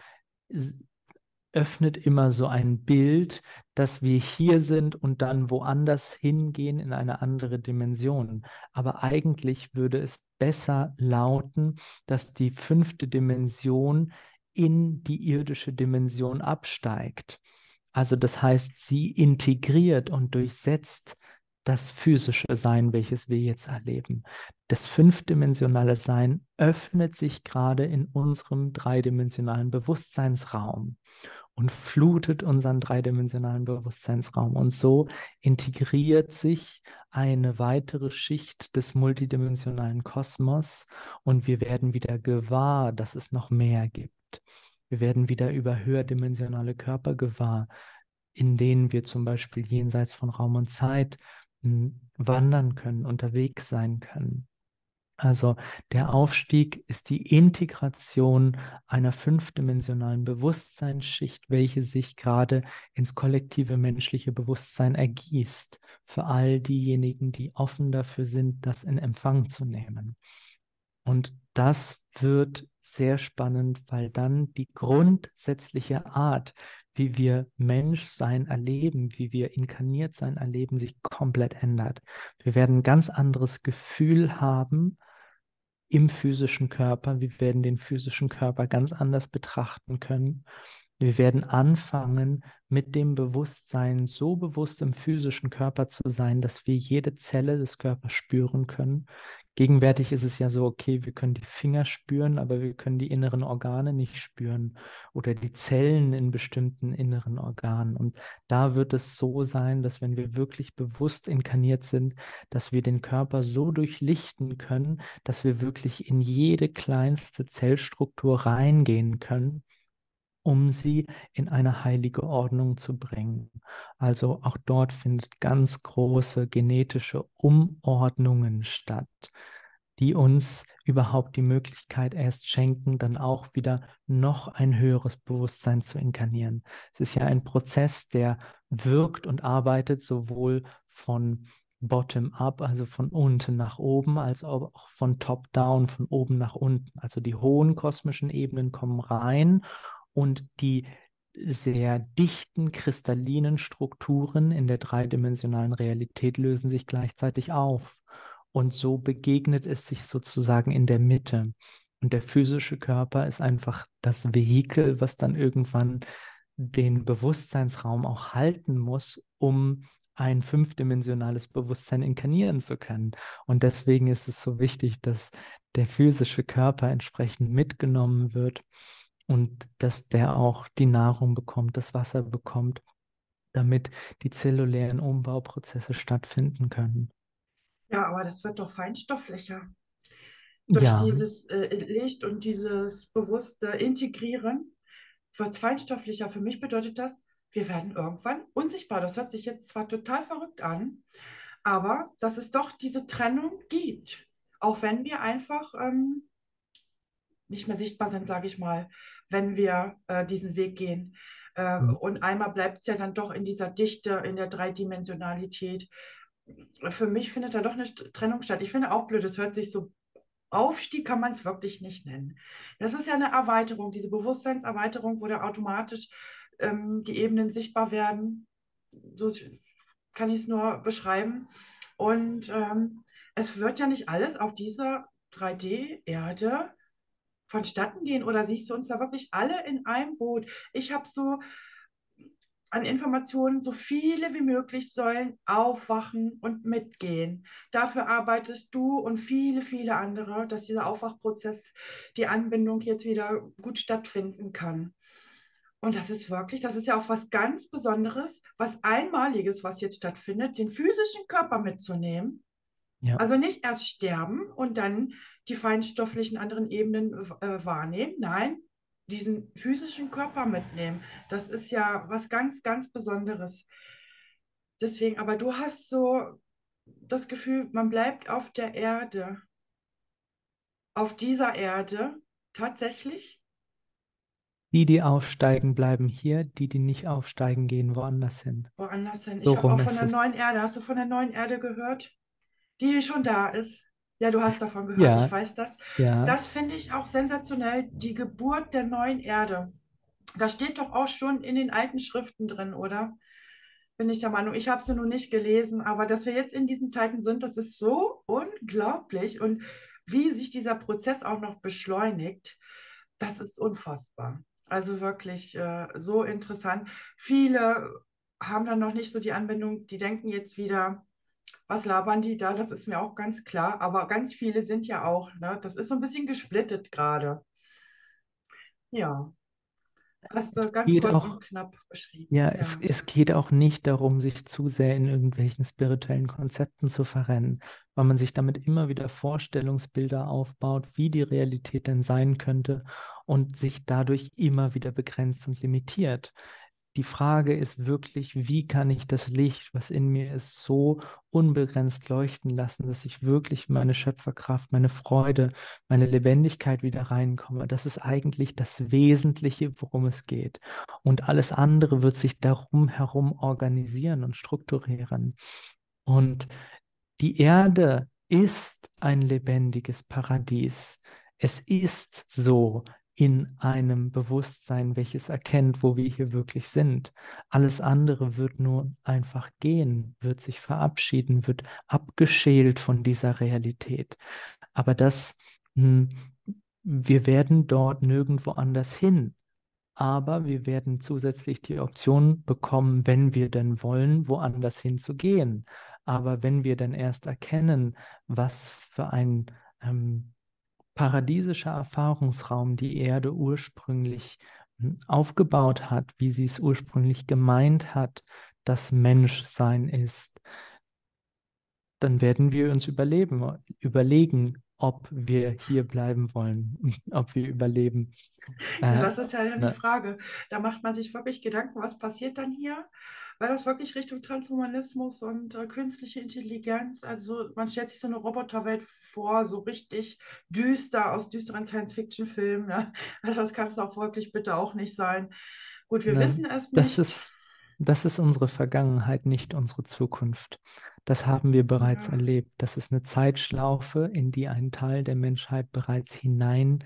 öffnet immer so ein Bild, dass wir hier sind und dann woanders hingehen in eine andere Dimension. Aber eigentlich würde es besser lauten, dass die fünfte Dimension in die irdische Dimension absteigt. Also das heißt, sie integriert und durchsetzt das physische Sein, welches wir jetzt erleben. Das fünfdimensionale Sein öffnet sich gerade in unserem dreidimensionalen Bewusstseinsraum und flutet unseren dreidimensionalen Bewusstseinsraum. Und so integriert sich eine weitere Schicht des multidimensionalen Kosmos und wir werden wieder gewahr, dass es noch mehr gibt. Wir werden wieder über höherdimensionale Körper gewahr, in denen wir zum Beispiel jenseits von Raum und Zeit hm, wandern können, unterwegs sein können. Also der Aufstieg ist die Integration einer fünfdimensionalen Bewusstseinsschicht, welche sich gerade ins kollektive menschliche Bewusstsein ergießt, für all diejenigen, die offen dafür sind, das in Empfang zu nehmen. Und das wird sehr spannend, weil dann die grundsätzliche Art, wie wir Menschsein erleben, wie wir inkarniert sein erleben, sich komplett ändert. Wir werden ein ganz anderes Gefühl haben im physischen Körper. Wir werden den physischen Körper ganz anders betrachten können. Wir werden anfangen, mit dem Bewusstsein so bewusst im physischen Körper zu sein, dass wir jede Zelle des Körpers spüren können, Gegenwärtig ist es ja so, okay, wir können die Finger spüren, aber wir können die inneren Organe nicht spüren oder die Zellen in bestimmten inneren Organen. Und da wird es so sein, dass wenn wir wirklich bewusst inkarniert sind, dass wir den Körper so durchlichten können, dass wir wirklich in jede kleinste Zellstruktur reingehen können um sie in eine heilige Ordnung zu bringen. Also auch dort findet ganz große genetische Umordnungen statt, die uns überhaupt die Möglichkeit erst schenken, dann auch wieder noch ein höheres Bewusstsein zu inkarnieren. Es ist ja ein Prozess, der wirkt und arbeitet sowohl von bottom-up, also von unten nach oben, als auch von top-down, von oben nach unten. Also die hohen kosmischen Ebenen kommen rein und die sehr dichten kristallinen Strukturen in der dreidimensionalen Realität lösen sich gleichzeitig auf. Und so begegnet es sich sozusagen in der Mitte. Und der physische Körper ist einfach das Vehikel, was dann irgendwann den Bewusstseinsraum auch halten muss, um ein fünfdimensionales Bewusstsein inkarnieren zu können. Und deswegen ist es so wichtig, dass der physische Körper entsprechend mitgenommen wird und dass der auch die Nahrung bekommt, das Wasser bekommt, damit die zellulären Umbauprozesse stattfinden können. Ja, aber das wird doch feinstofflicher. Durch ja. dieses äh, Licht und dieses bewusste Integrieren wird es feinstofflicher. Für mich bedeutet das, wir werden irgendwann unsichtbar. Das hört sich jetzt zwar total verrückt an, aber dass es doch diese Trennung gibt. Auch wenn wir einfach ähm, nicht mehr sichtbar sind, sage ich mal, wenn wir äh, diesen Weg gehen. Äh, mhm. Und einmal bleibt es ja dann doch in dieser Dichte, in der Dreidimensionalität. Für mich findet da doch eine Trennung statt. Ich finde auch blöd, es hört sich so Aufstieg kann man es wirklich nicht nennen. Das ist ja eine Erweiterung, diese Bewusstseinserweiterung, wo da automatisch ähm, die Ebenen sichtbar werden. So kann ich es nur beschreiben. Und ähm, es wird ja nicht alles auf dieser 3D-Erde vonstatten gehen. Oder siehst du uns da wirklich alle in einem Boot? Ich habe so an Informationen, so viele wie möglich sollen aufwachen und mitgehen. Dafür arbeitest du und viele, viele andere, dass dieser Aufwachprozess, die Anbindung jetzt wieder gut stattfinden kann. Und das ist wirklich, das ist ja auch was ganz Besonderes, was Einmaliges, was jetzt stattfindet, den physischen Körper mitzunehmen. Ja. Also nicht erst sterben und dann die feinstofflichen anderen Ebenen äh, wahrnehmen. Nein, diesen physischen Körper mitnehmen. Das ist ja was ganz, ganz Besonderes. Deswegen, aber du hast so das Gefühl, man bleibt auf der Erde, auf dieser Erde tatsächlich. Die, die aufsteigen, bleiben hier. Die, die nicht aufsteigen, gehen woanders hin. Woanders hin. Ich so habe auch von der neuen Erde. Hast du von der neuen Erde gehört? Die schon da ist. Ja, du hast davon gehört, ja. ich weiß das. Ja. Das finde ich auch sensationell, die Geburt der neuen Erde. Das steht doch auch schon in den alten Schriften drin, oder? Bin ich der Meinung. Ich habe sie noch nicht gelesen, aber dass wir jetzt in diesen Zeiten sind, das ist so unglaublich. Und wie sich dieser Prozess auch noch beschleunigt, das ist unfassbar. Also wirklich äh, so interessant. Viele haben dann noch nicht so die Anwendung, die denken jetzt wieder, was labern die da? Das ist mir auch ganz klar. Aber ganz viele sind ja auch, ne? Das ist so ein bisschen gesplittet gerade. Ja. Hast du ganz kurz auch, und knapp beschrieben. Ja, ja. Es, es geht auch nicht darum, sich zu sehr in irgendwelchen spirituellen Konzepten zu verrennen, weil man sich damit immer wieder Vorstellungsbilder aufbaut, wie die Realität denn sein könnte und sich dadurch immer wieder begrenzt und limitiert. Die Frage ist wirklich, wie kann ich das Licht, was in mir ist, so unbegrenzt leuchten lassen, dass ich wirklich meine Schöpferkraft, meine Freude, meine Lebendigkeit wieder reinkomme. Das ist eigentlich das Wesentliche, worum es geht. Und alles andere wird sich darum herum organisieren und strukturieren. Und die Erde ist ein lebendiges Paradies. Es ist so, in einem Bewusstsein, welches erkennt, wo wir hier wirklich sind. Alles andere wird nur einfach gehen, wird sich verabschieden, wird abgeschält von dieser Realität. Aber das, hm, wir werden dort nirgendwo anders hin. Aber wir werden zusätzlich die Option bekommen, wenn wir denn wollen, woanders hinzugehen. Aber wenn wir dann erst erkennen, was für ein ähm, paradiesischer Erfahrungsraum die Erde ursprünglich hm, aufgebaut hat, wie sie es ursprünglich gemeint hat, dass Menschsein ist, dann werden wir uns überleben, überlegen, ob wir hier bleiben wollen, ob wir überleben. Ja, das ist ja die Frage. Da macht man sich wirklich Gedanken, was passiert dann hier? Weil das wirklich Richtung Transhumanismus und äh, künstliche Intelligenz, also man stellt sich so eine Roboterwelt vor, so richtig düster aus düsteren Science-Fiction-Filmen. Ja? Also das kann es auch wirklich bitte auch nicht sein. Gut, wir Nein, wissen es nicht. Das ist, das ist unsere Vergangenheit, nicht unsere Zukunft. Das haben wir bereits ja. erlebt. Das ist eine Zeitschlaufe, in die ein Teil der Menschheit bereits hinein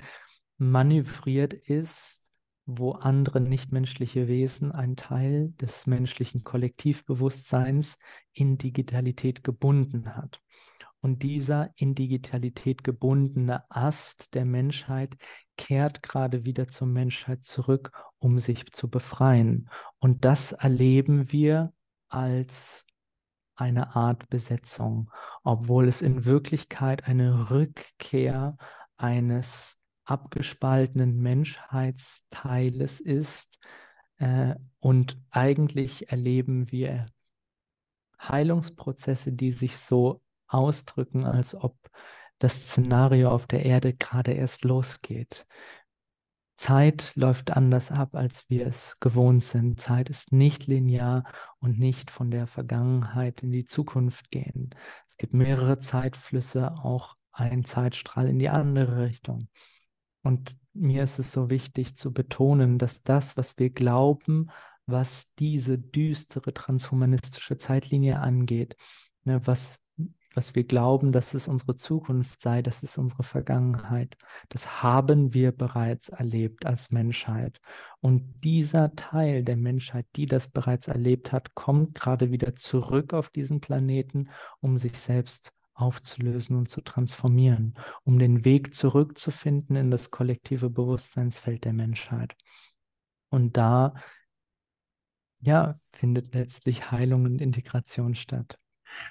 manövriert ist, wo andere nichtmenschliche Wesen einen Teil des menschlichen Kollektivbewusstseins in Digitalität gebunden hat. Und dieser in Digitalität gebundene Ast der Menschheit kehrt gerade wieder zur Menschheit zurück, um sich zu befreien. Und das erleben wir als eine Art Besetzung, obwohl es in Wirklichkeit eine Rückkehr eines abgespaltenen Menschheitsteiles ist. Äh, und eigentlich erleben wir Heilungsprozesse, die sich so ausdrücken, als ob das Szenario auf der Erde gerade erst losgeht. Zeit läuft anders ab, als wir es gewohnt sind. Zeit ist nicht linear und nicht von der Vergangenheit in die Zukunft gehen. Es gibt mehrere Zeitflüsse, auch ein Zeitstrahl in die andere Richtung. Und mir ist es so wichtig zu betonen, dass das, was wir glauben, was diese düstere transhumanistische Zeitlinie angeht, ne, was was wir glauben, dass es unsere Zukunft sei, das ist unsere Vergangenheit. Das haben wir bereits erlebt als Menschheit. Und dieser Teil der Menschheit, die das bereits erlebt hat, kommt gerade wieder zurück auf diesen Planeten, um sich selbst aufzulösen und zu transformieren, um den Weg zurückzufinden in das kollektive Bewusstseinsfeld der Menschheit. Und da ja, findet letztlich Heilung und Integration statt.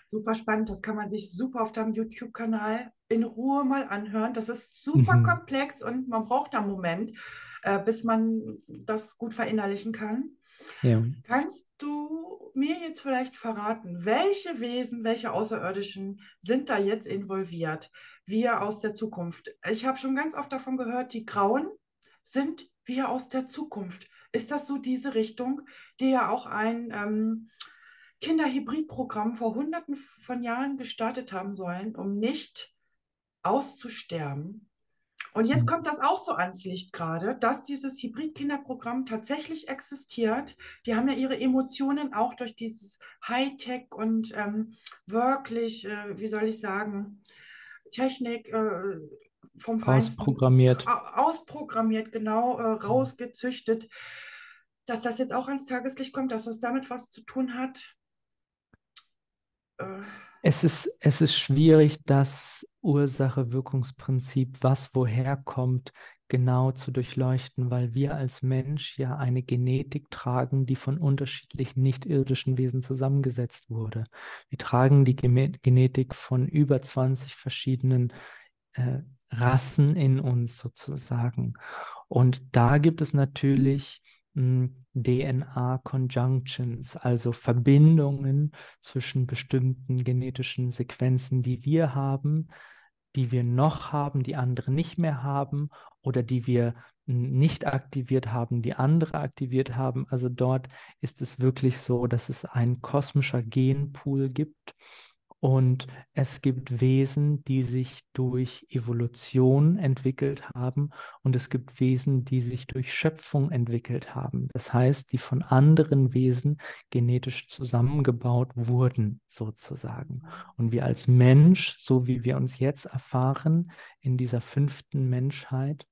Super spannend, das kann man sich super auf deinem YouTube-Kanal in Ruhe mal anhören. Das ist super mhm. komplex und man braucht da einen Moment, äh, bis man das gut verinnerlichen kann. Ja. Kannst du mir jetzt vielleicht verraten, welche Wesen, welche Außerirdischen sind da jetzt involviert? Wir aus der Zukunft. Ich habe schon ganz oft davon gehört, die Grauen sind wir aus der Zukunft. Ist das so diese Richtung, die ja auch ein ähm, Kinderhybridprogramm vor hunderten von Jahren gestartet haben sollen, um nicht auszusterben. Und jetzt mhm. kommt das auch so ans Licht gerade, dass dieses Hybrid-Kinderprogramm tatsächlich existiert. Die haben ja ihre Emotionen auch durch dieses Hightech und ähm, wirklich, äh, wie soll ich sagen, Technik äh, vom Ausprogrammiert. Ausprogrammiert, genau, äh, rausgezüchtet. Dass das jetzt auch ans Tageslicht kommt, dass das damit was zu tun hat, es ist, es ist schwierig, das Ursache-Wirkungsprinzip, was woher kommt, genau zu durchleuchten, weil wir als Mensch ja eine Genetik tragen, die von unterschiedlichen nicht-irdischen Wesen zusammengesetzt wurde. Wir tragen die Genetik von über 20 verschiedenen äh, Rassen in uns sozusagen. Und da gibt es natürlich DNA-Conjunctions, also Verbindungen zwischen bestimmten genetischen Sequenzen, die wir haben, die wir noch haben, die andere nicht mehr haben oder die wir nicht aktiviert haben, die andere aktiviert haben. Also dort ist es wirklich so, dass es ein kosmischer Genpool gibt und es gibt Wesen, die sich durch Evolution entwickelt haben und es gibt Wesen, die sich durch Schöpfung entwickelt haben. Das heißt, die von anderen Wesen genetisch zusammengebaut wurden, sozusagen. Und wir als Mensch, so wie wir uns jetzt erfahren, in dieser fünften Menschheit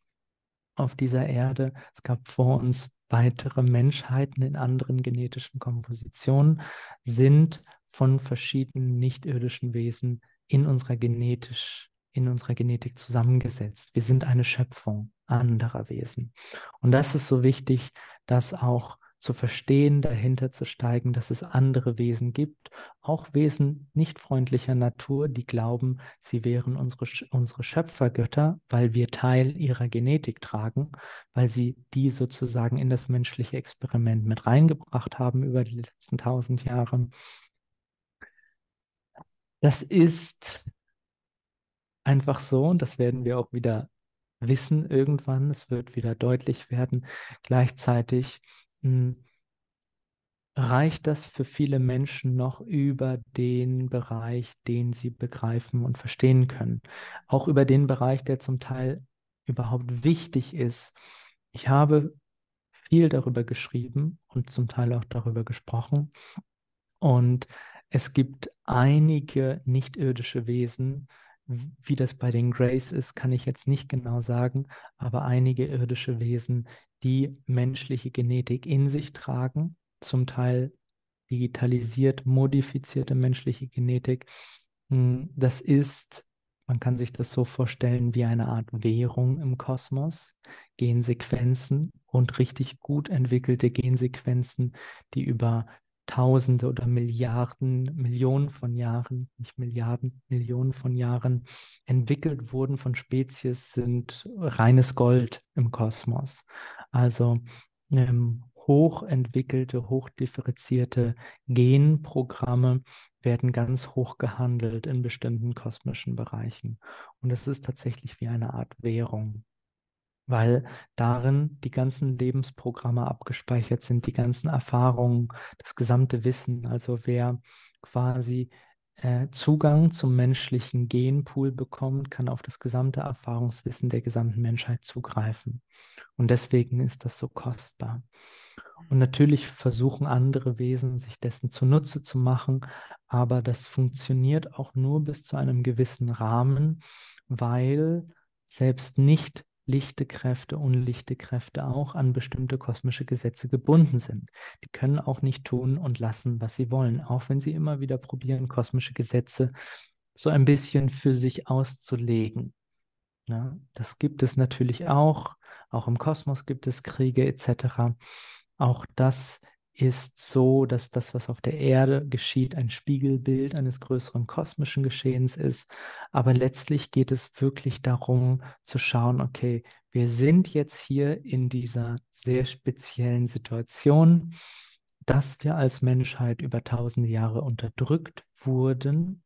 auf dieser Erde, es gab vor uns weitere Menschheiten in anderen genetischen Kompositionen, sind von verschiedenen nicht-irdischen Wesen in unserer genetisch in unserer Genetik zusammengesetzt. Wir sind eine Schöpfung anderer Wesen. Und das ist so wichtig, das auch zu verstehen, dahinter zu steigen, dass es andere Wesen gibt, auch Wesen nicht freundlicher Natur, die glauben, sie wären unsere, unsere Schöpfergötter, weil wir Teil ihrer Genetik tragen, weil sie die sozusagen in das menschliche Experiment mit reingebracht haben über die letzten tausend Jahre das ist einfach so und das werden wir auch wieder wissen irgendwann. Es wird wieder deutlich werden. Gleichzeitig mh, hm, reicht das für viele Menschen noch über den Bereich, den sie begreifen und verstehen können. Auch über den Bereich, der zum Teil überhaupt wichtig ist. Ich habe viel darüber geschrieben und zum Teil auch darüber gesprochen. Und es gibt einige nicht-irdische Wesen, wie das bei den Greys ist, kann ich jetzt nicht genau sagen, aber einige irdische Wesen, die menschliche Genetik in sich tragen, zum Teil digitalisiert, modifizierte menschliche Genetik. Hm, das ist, man kann sich das so vorstellen, wie eine Art Währung im Kosmos, Gensequenzen und richtig gut entwickelte Gensequenzen, die über Tausende oder Milliarden, Millionen von Jahren, nicht Milliarden, Millionen von Jahren entwickelt wurden von Spezies, sind reines Gold im Kosmos. Also ähm, hochentwickelte, hochdifferenzierte Genprogramme werden ganz hoch gehandelt in bestimmten kosmischen Bereichen. Und es ist tatsächlich wie eine Art Währung. Weil darin die ganzen Lebensprogramme abgespeichert sind, die ganzen Erfahrungen, das gesamte Wissen. Also wer quasi äh, Zugang zum menschlichen Genpool bekommt, kann auf das gesamte Erfahrungswissen der gesamten Menschheit zugreifen. Und deswegen ist das so kostbar. Und natürlich versuchen andere Wesen, sich dessen zunutze zu machen, aber das funktioniert auch nur bis zu einem gewissen Rahmen, weil selbst nicht lichte Kräfte, unlichte Kräfte auch an bestimmte kosmische Gesetze gebunden sind. Die können auch nicht tun und lassen, was sie wollen, auch wenn sie immer wieder probieren, kosmische Gesetze so ein bisschen für sich auszulegen. Ja, das gibt es natürlich auch. Auch im Kosmos gibt es Kriege etc. Auch das ist so, dass das, was auf der Erde geschieht, ein Spiegelbild eines größeren kosmischen Geschehens ist. Aber letztlich geht es wirklich darum zu schauen, okay, wir sind jetzt hier in dieser sehr speziellen Situation, dass wir als Menschheit über tausende Jahre unterdrückt wurden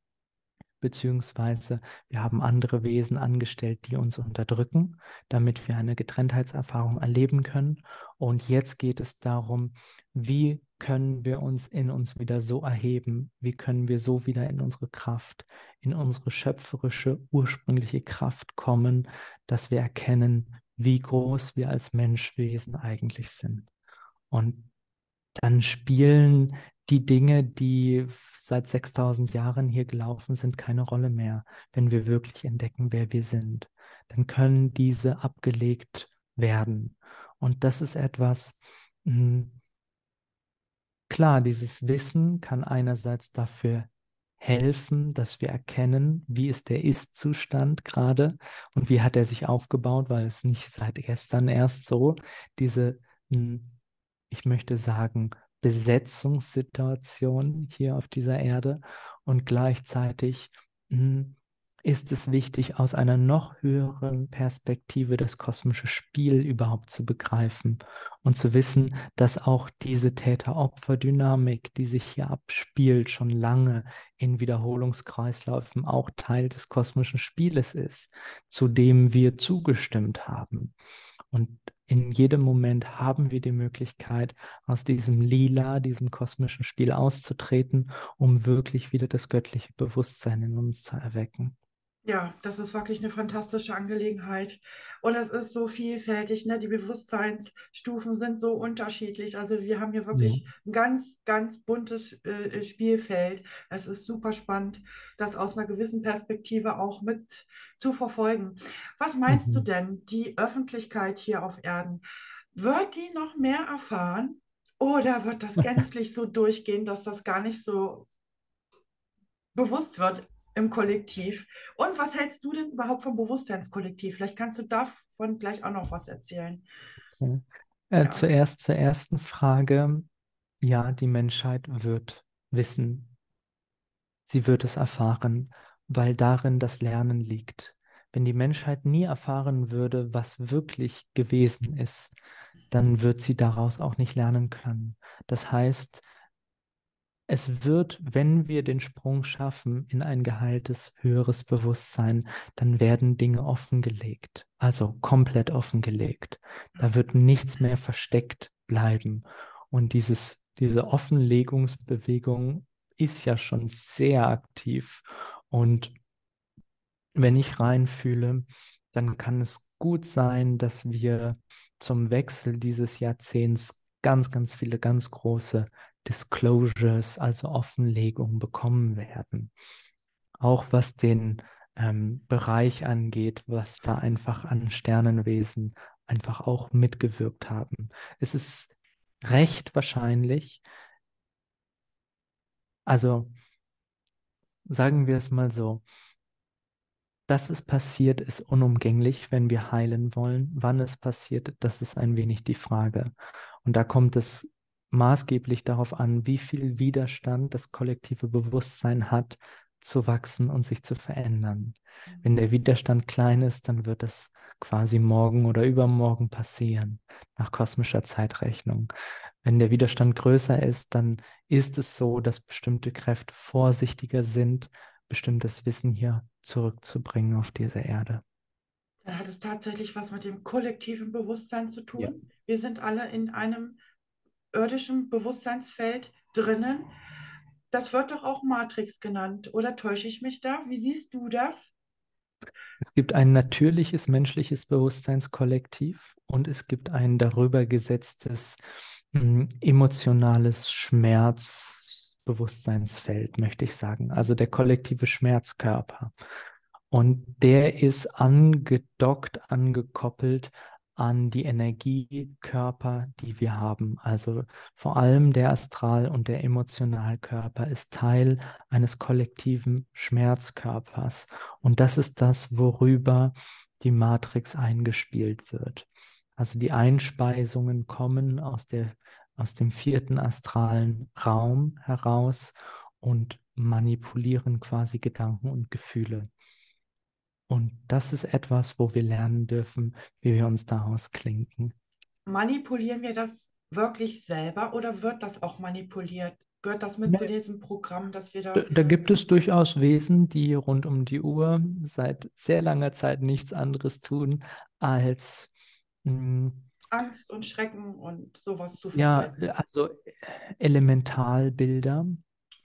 beziehungsweise wir haben andere Wesen angestellt, die uns unterdrücken, damit wir eine Getrenntheitserfahrung erleben können. Und jetzt geht es darum, wie können wir uns in uns wieder so erheben, wie können wir so wieder in unsere Kraft, in unsere schöpferische, ursprüngliche Kraft kommen, dass wir erkennen, wie groß wir als Menschwesen eigentlich sind. Und dann spielen die Dinge, die seit 6000 Jahren hier gelaufen sind, keine Rolle mehr, wenn wir wirklich entdecken, wer wir sind. Dann können diese abgelegt werden. Und das ist etwas, hm, klar, dieses Wissen kann einerseits dafür helfen, dass wir erkennen, wie ist der Ist-Zustand gerade und wie hat er sich aufgebaut, weil es nicht seit gestern erst so diese, hm, ich möchte sagen, Besetzungssituation hier auf dieser Erde und gleichzeitig hm, ist es wichtig, aus einer noch höheren Perspektive das kosmische Spiel überhaupt zu begreifen und zu wissen, dass auch diese Täter-Opfer-Dynamik, die sich hier abspielt, schon lange in Wiederholungskreisläufen auch Teil des kosmischen Spieles ist, zu dem wir zugestimmt haben. Und in jedem Moment haben wir die Möglichkeit, aus diesem Lila, diesem kosmischen Spiel auszutreten, um wirklich wieder das göttliche Bewusstsein in uns zu erwecken. Ja, das ist wirklich eine fantastische Angelegenheit. Und es ist so vielfältig, ne? Die Bewusstseinsstufen sind so unterschiedlich. Also wir haben hier wirklich ja. ein ganz, ganz buntes äh, Spielfeld. Es ist super spannend, das aus einer gewissen Perspektive auch mit zu verfolgen. Was meinst mhm. du denn, die Öffentlichkeit hier auf Erden, wird die noch mehr erfahren? Oder wird das gänzlich so durchgehen, dass das gar nicht so bewusst wird? Im Kollektiv. Und was hältst du denn überhaupt vom Bewusstseinskollektiv? Vielleicht kannst du davon gleich auch noch was erzählen. Okay. Äh, ja. Zuerst zur ersten Frage. Ja, die Menschheit wird wissen. Sie wird es erfahren, weil darin das Lernen liegt. Wenn die Menschheit nie erfahren würde, was wirklich gewesen ist, dann wird sie daraus auch nicht lernen können. Das heißt, es wird, wenn wir den Sprung schaffen in ein geheiltes, höheres Bewusstsein, dann werden Dinge offengelegt, also komplett offengelegt. Da wird nichts mehr versteckt bleiben. Und dieses, diese Offenlegungsbewegung ist ja schon sehr aktiv. Und wenn ich reinfühle, dann kann es gut sein, dass wir zum Wechsel dieses Jahrzehnts ganz, ganz viele ganz große Disclosures, also Offenlegungen bekommen werden. Auch was den ähm, Bereich angeht, was da einfach an Sternenwesen einfach auch mitgewirkt haben. Es ist recht wahrscheinlich, also sagen wir es mal so, dass es passiert, ist unumgänglich, wenn wir heilen wollen. Wann es passiert, das ist ein wenig die Frage. Und da kommt es maßgeblich darauf an, wie viel Widerstand das kollektive Bewusstsein hat, zu wachsen und sich zu verändern. Wenn der Widerstand klein ist, dann wird es quasi morgen oder übermorgen passieren, nach kosmischer Zeitrechnung. Wenn der Widerstand größer ist, dann ist es so, dass bestimmte Kräfte vorsichtiger sind, bestimmtes Wissen hier zurückzubringen auf diese Erde. Dann hat es tatsächlich was mit dem kollektiven Bewusstsein zu Ja. tun. Wir sind alle in einem irdischen Bewusstseinsfeld drinnen. Das wird doch auch Matrix genannt, oder täusche ich mich da? Wie siehst du das? Es gibt ein natürliches menschliches Bewusstseinskollektiv und es gibt ein darüber gesetztes mh, emotionales Schmerzbewusstseinsfeld, möchte ich sagen. Also der kollektive Schmerzkörper. Und der ist angedockt, angekoppelt an die Energiekörper, die wir haben. Also vor allem der Astral- und der Emotionalkörper ist Teil eines kollektiven Schmerzkörpers. Und das ist das, worüber die Matrix eingespielt wird. Also die Einspeisungen kommen aus, der, aus dem vierten astralen Raum heraus und manipulieren quasi Gedanken und Gefühle. Und das ist etwas, wo wir lernen dürfen, wie wir uns daraus klinken. Manipulieren wir das wirklich selber oder wird das auch manipuliert? Gehört das mit Ja. zu diesem Programm, dass wir da Da, gibt es durchaus Wesen, die rund um die Uhr seit sehr langer Zeit nichts anderes tun, als mh, Angst und Schrecken und sowas zu ja, verbreiten? also äh, Elementalbilder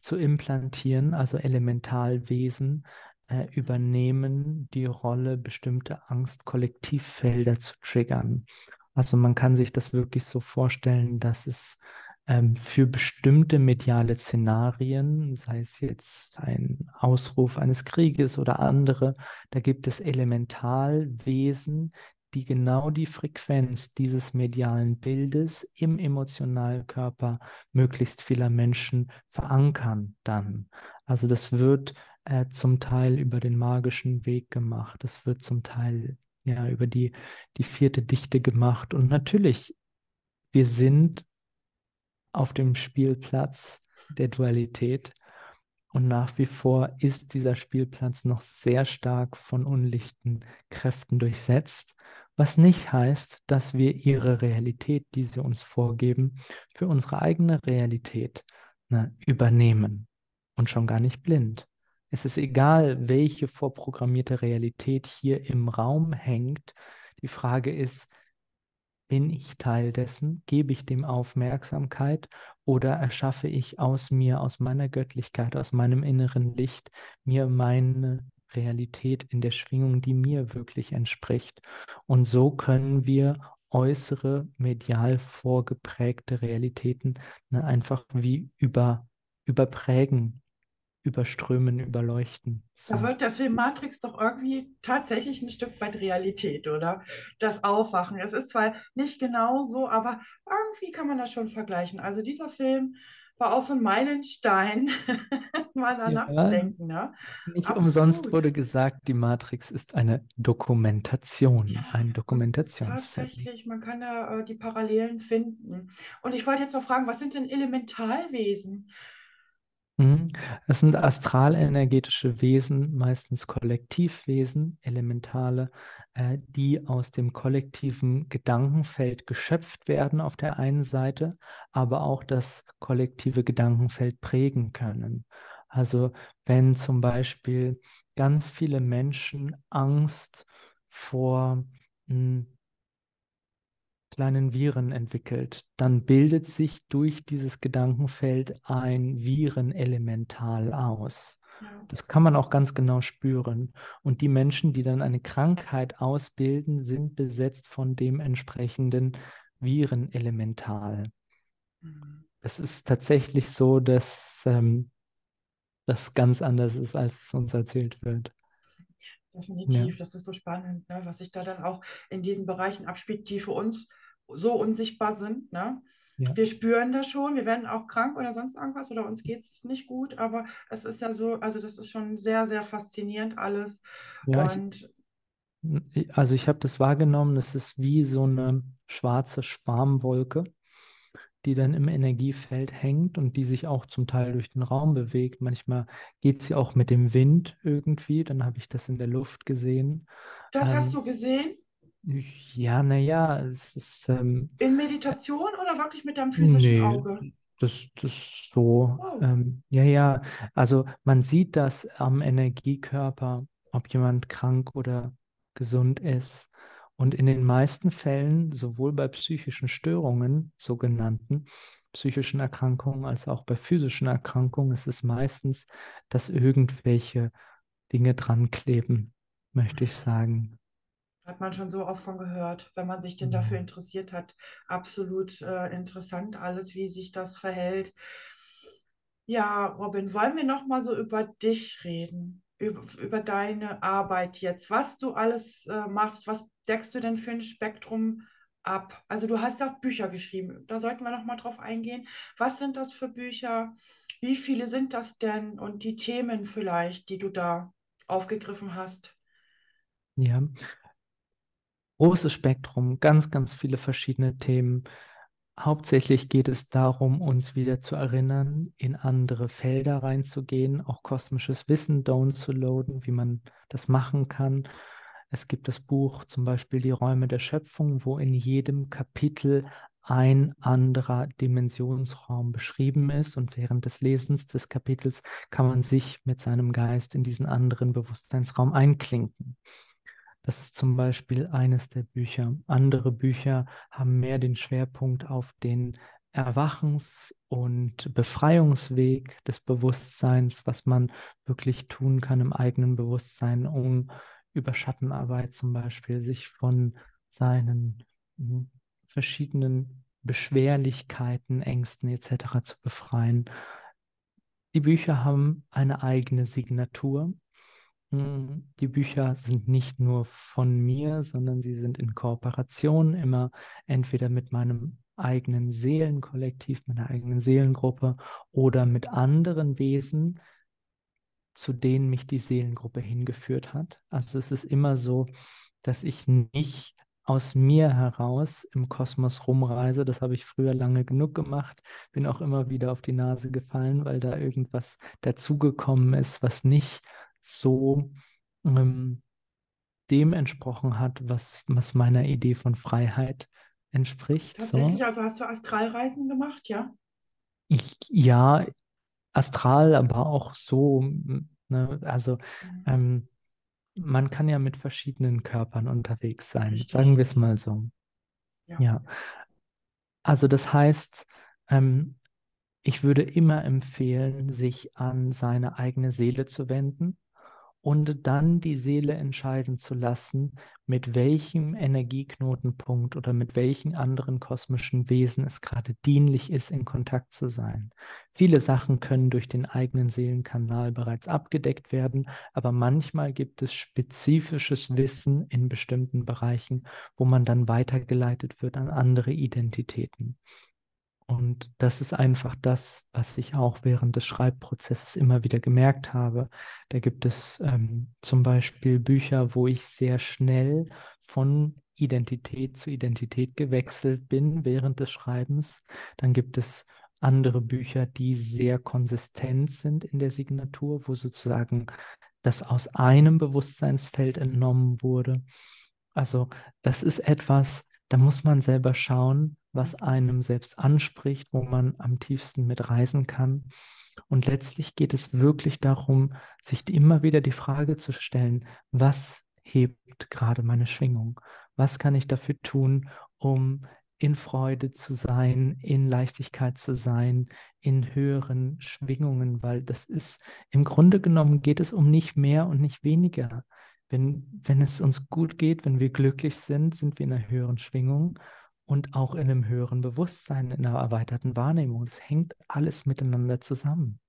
zu implantieren, also Elementalwesen äh, übernehmen die Rolle, bestimmte Angstkollektivfelder zu triggern. Also man kann sich das wirklich so vorstellen, dass es ähm, für bestimmte mediale Szenarien, sei es jetzt ein Ausruf eines Krieges oder andere, da gibt es Elementalwesen, die genau die Frequenz dieses medialen Bildes im Emotionalkörper möglichst vieler Menschen verankern dann. Also das wird äh, zum Teil über den magischen Weg gemacht, das wird zum Teil ja über die, die vierte Dichte gemacht. Und natürlich, wir sind auf dem Spielplatz der Dualität. Und nach wie vor ist dieser Spielplatz noch sehr stark von unlichten Kräften durchsetzt, was nicht heißt, dass wir ihre Realität, die sie uns vorgeben, für unsere eigene Realität ne, übernehmen und schon gar nicht blind. Es ist egal, welche vorprogrammierte Realität hier im Raum hängt. Die Frage ist, bin ich Teil dessen? Gebe ich dem Aufmerksamkeit oder erschaffe ich aus mir, aus meiner Göttlichkeit, aus meinem inneren Licht, mir meine Realität in der Schwingung, die mir wirklich entspricht? Und so können wir äußere, medial vorgeprägte Realitäten ne, einfach wie über, überprägen, überströmen, überleuchten. Da So. wird der Film Matrix doch irgendwie tatsächlich ein Stück weit Realität, oder? Das Aufwachen. Es ist zwar nicht genau so, aber irgendwie kann man das schon vergleichen. Also dieser Film war auch so ein Meilenstein, mal Ja, nachzudenken. Ne? Nicht Absolut. umsonst wurde gesagt, die Matrix ist eine Dokumentation, Ja, ein Dokumentationsfilm. tatsächlich, man kann da äh, die Parallelen finden. Und ich wollte jetzt noch fragen, was sind denn Elementalwesen? Mhm. Es sind astralenergetische Wesen, meistens Kollektivwesen, Elementale, äh, die aus dem kollektiven Gedankenfeld geschöpft werden auf der einen Seite, aber auch das kollektive Gedankenfeld prägen können. Also wenn zum Beispiel ganz viele Menschen Angst vor mh, kleinen Viren entwickelt, dann bildet sich durch dieses Gedankenfeld ein Virenelemental aus. Ja. Das kann man auch ganz genau spüren. Und die Menschen, die dann eine Krankheit ausbilden, sind besetzt von dem entsprechenden Virenelemental. Es ist tatsächlich so, dass ähm, das ganz anders ist, als es uns erzählt wird. Definitiv, das ist so spannend, ne, was sich da dann auch in diesen Bereichen abspielt, die für uns so unsichtbar sind. Ne? Ja. Wir spüren das schon, wir werden auch krank oder sonst irgendwas oder uns geht es nicht gut, aber es ist ja so, also das ist schon sehr, sehr faszinierend alles. Ja, ich, Und also ich habe das wahrgenommen, das ist wie so eine schwarze Schwarmwolke, die dann im Energiefeld hängt und die sich auch zum Teil durch den Raum bewegt. Manchmal geht sie auch mit dem Wind irgendwie, dann habe ich das in der Luft gesehen. das hast Ähm, du gesehen ja, naja, es ist, ähm, in Meditation oder wirklich mit deinem physischen nee, Auge? das, das ist so, Wow. ähm, ja, ja, also man sieht das am Energiekörper, ob jemand krank oder gesund ist. Und in den meisten Fällen, sowohl bei psychischen Störungen, sogenannten psychischen Erkrankungen, als auch bei physischen Erkrankungen, ist es meistens, dass irgendwelche Dinge dran kleben, möchte ich sagen. Hat man schon so oft von gehört, wenn man sich denn dafür interessiert hat. Absolut äh, interessant alles, wie sich das verhält. Ja, Robin, wollen wir noch mal so über dich reden, über, über deine Arbeit jetzt, was du alles äh, machst, was deckst du denn für ein Spektrum ab? Also du hast auch Bücher geschrieben, da sollten wir noch mal drauf eingehen. Was sind das für Bücher? Wie viele sind das denn? Und die Themen vielleicht, die du da aufgegriffen hast? Ja, großes Spektrum, ganz, ganz viele verschiedene Themen. Hauptsächlich geht es darum, uns wieder zu erinnern, in andere Felder reinzugehen, auch kosmisches Wissen downzuladen, wie man das machen kann. Es gibt das Buch zum Beispiel Die Räume der Schöpfung, wo in jedem Kapitel ein anderer Dimensionsraum beschrieben ist und während des Lesens des Kapitels kann man sich mit seinem Geist in diesen anderen Bewusstseinsraum einklinken. Das ist zum Beispiel eines der Bücher. Andere Bücher haben mehr den Schwerpunkt auf den Erwachens- und Befreiungsweg des Bewusstseins, was man wirklich tun kann im eigenen Bewusstsein, um über Schattenarbeit zum Beispiel sich von seinen hm, verschiedenen Beschwerlichkeiten, Ängsten etc. zu befreien. Die Bücher haben eine eigene Signatur die Bücher sind nicht nur von mir, sondern sie sind in Kooperation immer entweder mit meinem eigenen Seelenkollektiv, meiner eigenen Seelengruppe oder mit anderen Wesen, zu denen mich die Seelengruppe hingeführt hat. Also es ist immer so, dass ich nicht aus mir heraus im Kosmos rumreise. Das habe ich früher lange genug gemacht, bin auch immer wieder auf die Nase gefallen, weil da irgendwas dazugekommen ist, was nicht so ähm, dem entsprochen hat, was, was meiner Idee von Freiheit entspricht. Tatsächlich, so. also hast du Astralreisen gemacht, ja? Ich, ja, astral, aber auch so, ne, also mhm. ähm, man kann ja mit verschiedenen Körpern unterwegs sein, Richtig. sagen wir es mal so. Ja. ja. Also das heißt, ähm, ich würde immer empfehlen, sich an seine eigene Seele zu wenden und dann die Seele entscheiden zu lassen, mit welchem Energieknotenpunkt oder mit welchen anderen kosmischen Wesen es gerade dienlich ist, in Kontakt zu sein. Viele Sachen können durch den eigenen Seelenkanal bereits abgedeckt werden, aber manchmal gibt es spezifisches Wissen in bestimmten Bereichen, wo man dann weitergeleitet wird an andere Identitäten. Und das ist einfach das, was ich auch während des Schreibprozesses immer wieder gemerkt habe. Da gibt es ähm, zum Beispiel Bücher, wo ich sehr schnell von Identität zu Identität gewechselt bin während des Schreibens. Dann gibt es andere Bücher, die sehr konsistent sind in der Signatur, wo sozusagen das aus einem Bewusstseinsfeld entnommen wurde. Also das ist etwas, da muss man selber schauen, was einem selbst anspricht, wo man am tiefsten mit reisen kann. Und letztlich geht es wirklich darum, sich immer wieder die Frage zu stellen, was hebt gerade meine Schwingung? Was kann ich dafür tun, um in Freude zu sein, in Leichtigkeit zu sein, in höheren Schwingungen, weil das ist, im Grunde genommen geht es um nicht mehr und nicht weniger. Wenn, wenn es uns gut geht, wenn wir glücklich sind, sind wir in einer höheren Schwingung und auch in einem höheren Bewusstsein, in einer erweiterten Wahrnehmung. Es hängt alles miteinander zusammen.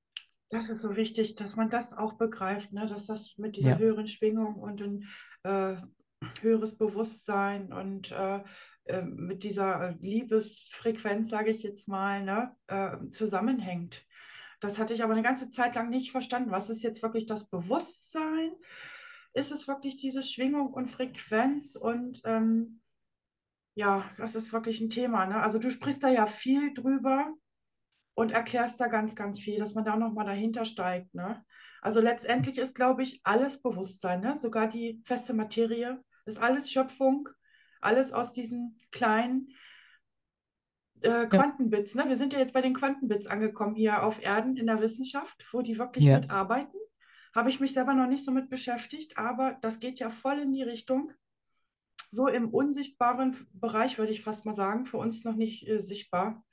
Das ist so wichtig, dass man das auch begreift, ne? dass das mit dieser ja. höheren Schwingung und ein äh, höheres Bewusstsein und äh, äh, mit dieser Liebesfrequenz, sage ich jetzt mal, ne? Äh, zusammenhängt. Das hatte ich aber eine ganze Zeit lang nicht verstanden. Was ist jetzt wirklich das Bewusstsein? Ist es wirklich diese Schwingung und Frequenz und ähm, ja, das ist wirklich ein Thema. Ne? Also du sprichst da ja viel drüber und erklärst da ganz, ganz viel, dass man da nochmal dahinter steigt. Ne? Also letztendlich ist, glaube ich, alles Bewusstsein, ne? sogar die feste Materie, ist alles Schöpfung, alles aus diesen kleinen äh, Quantenbits. Ne? Wir sind ja jetzt bei den Quantenbits angekommen hier auf Erden in der Wissenschaft, wo die wirklich ja. mitarbeiten. Habe ich mich selber noch nicht so mit beschäftigt, aber das geht ja voll in die Richtung. So im unsichtbaren Bereich würde ich fast mal sagen, für uns noch nicht äh, sichtbar.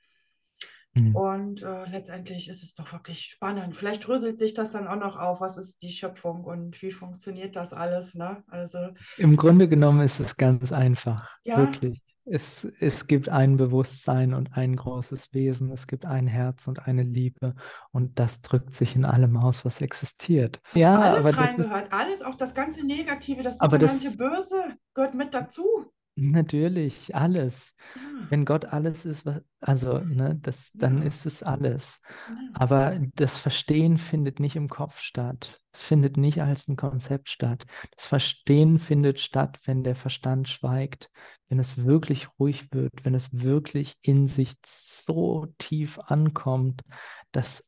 Mhm. Und äh, letztendlich ist es doch wirklich spannend. Vielleicht röselt sich das dann auch noch auf, was ist die Schöpfung und wie funktioniert das alles, ne? Also, Im Grunde genommen ist es ganz einfach, ja, wirklich. Es, es gibt ein Bewusstsein und ein großes Wesen, es gibt ein Herz und eine Liebe und das drückt sich in allem aus, was existiert. Ja, aber alles das ist, reingehört, alles, auch das ganze Negative, das sogenannte das, Böse gehört mit dazu. Natürlich, alles. Ja, Wenn Gott alles ist, was, also, ne, das, dann ja, ist es alles. ja. Aber das Verstehen findet nicht im Kopf statt. Es findet nicht als ein Konzept statt. Das Verstehen findet statt, wenn der Verstand schweigt, wenn es wirklich ruhig wird, wenn es wirklich in sich so tief ankommt, dass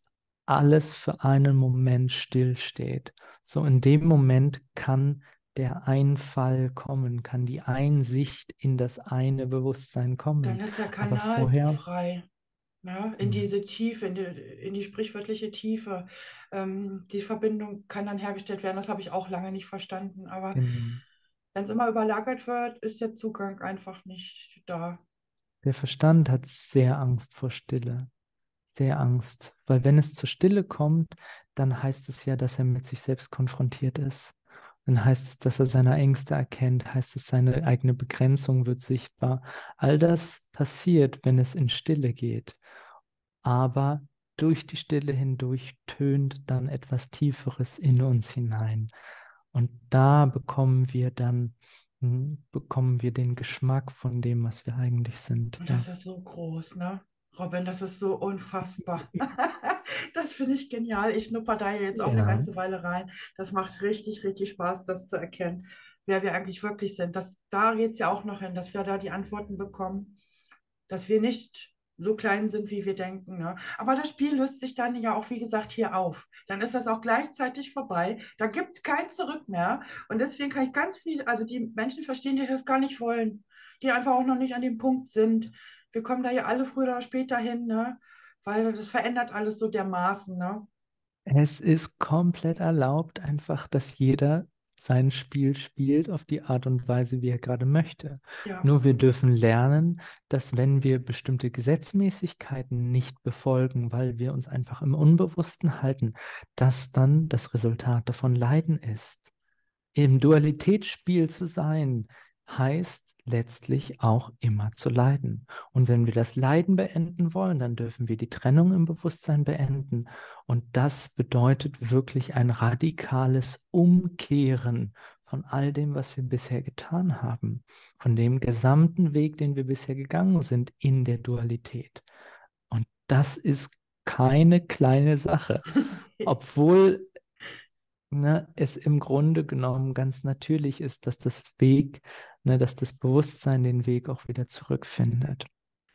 alles für einen Moment stillsteht. So in dem Moment kann der Einfall kommen, kann die Einsicht in das eine Bewusstsein Dann kommen. ist der Kanal vorher, frei. Ne, in hm, diese Tiefe, in die, in die sprichwörtliche Tiefe. Ähm, die Verbindung kann dann hergestellt werden. Das habe ich auch lange nicht verstanden. Aber genau. wenn es immer überlagert wird, ist der Zugang einfach nicht da. Der Verstand hat sehr Angst vor Stille, sehr Angst, weil wenn es zur Stille kommt, dann heißt es ja, dass er mit sich selbst konfrontiert ist. Dann heißt es, dass er seine Ängste erkennt, heißt es, seine eigene Begrenzung wird sichtbar. All das passiert, wenn es in Stille geht. Aber durch die Stille hindurch tönt dann etwas Tieferes in uns hinein. Und da bekommen wir dann, hm, bekommen wir den Geschmack von dem, was wir eigentlich sind. Und Ja. das ist so groß, ne? Robin, das ist so unfassbar. Das finde ich genial. Ich schnupper da jetzt auch eine Ja, ganze Weile rein. Das macht richtig, richtig Spaß, das zu erkennen, wer wir eigentlich wirklich sind. Das, da geht es ja auch noch hin, dass wir da die Antworten bekommen, dass wir nicht so klein sind, wie wir denken. Ne? Aber das Spiel löst sich dann ja auch, wie gesagt, hier auf. Dann ist das auch gleichzeitig vorbei. Da gibt es kein Zurück mehr. Und deswegen kann ich ganz viel, also die Menschen verstehen, die das gar nicht wollen, die einfach auch noch nicht an dem Punkt sind. Wir kommen da ja alle früher oder später hin, ne? Weil das verändert alles so dermaßen, ne? es ist komplett erlaubt, einfach, dass jeder sein Spiel spielt auf die Art und Weise, wie er gerade möchte. Ja, Nur wir dürfen lernen, dass wenn wir bestimmte Gesetzmäßigkeiten nicht befolgen, weil wir uns einfach im Unbewussten halten, dass dann das Resultat davon Leiden ist. Im Dualitätsspiel zu sein, heißt letztlich auch immer zu leiden. Und wenn wir das Leiden beenden wollen, dann dürfen wir die Trennung im Bewusstsein beenden. Und das bedeutet wirklich ein radikales Umkehren von all dem, was wir bisher getan haben, von dem gesamten Weg, den wir bisher gegangen sind in der Dualität. Und das ist keine kleine Sache, obwohl ne, es im Grunde genommen ganz natürlich ist, dass das Weg, ne, dass das Bewusstsein den Weg auch wieder zurückfindet.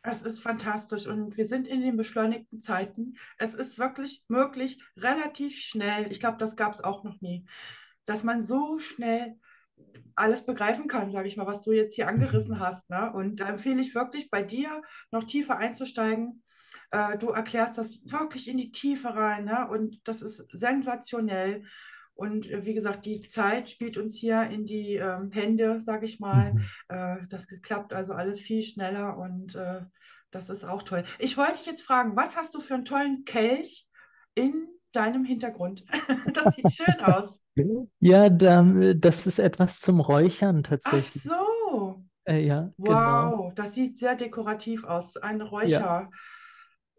es ist fantastisch und wir sind in den beschleunigten Zeiten. Es ist wirklich möglich, relativ schnell, ich glaube, das gab es auch noch nie, dass man so schnell alles begreifen kann, sage ich mal, was du jetzt hier angerissen hast. Ne? Und da empfehle ich wirklich bei dir noch tiefer einzusteigen. Äh, du erklärst das wirklich in die Tiefe rein, ne? Und das ist sensationell. Und äh, wie gesagt, die Zeit spielt uns hier in die ähm, Hände, sage ich mal. Mhm. Äh, das klappt also alles viel schneller und äh, das ist auch toll. Ich wollte dich jetzt fragen, was hast du für einen tollen Kelch in deinem Hintergrund? Das sieht schön aus. Ja, da, das ist etwas zum Räuchern Ach tatsächlich. so. Äh, ja, genau. Wow, das sieht sehr dekorativ aus. Ein Räucherkelch.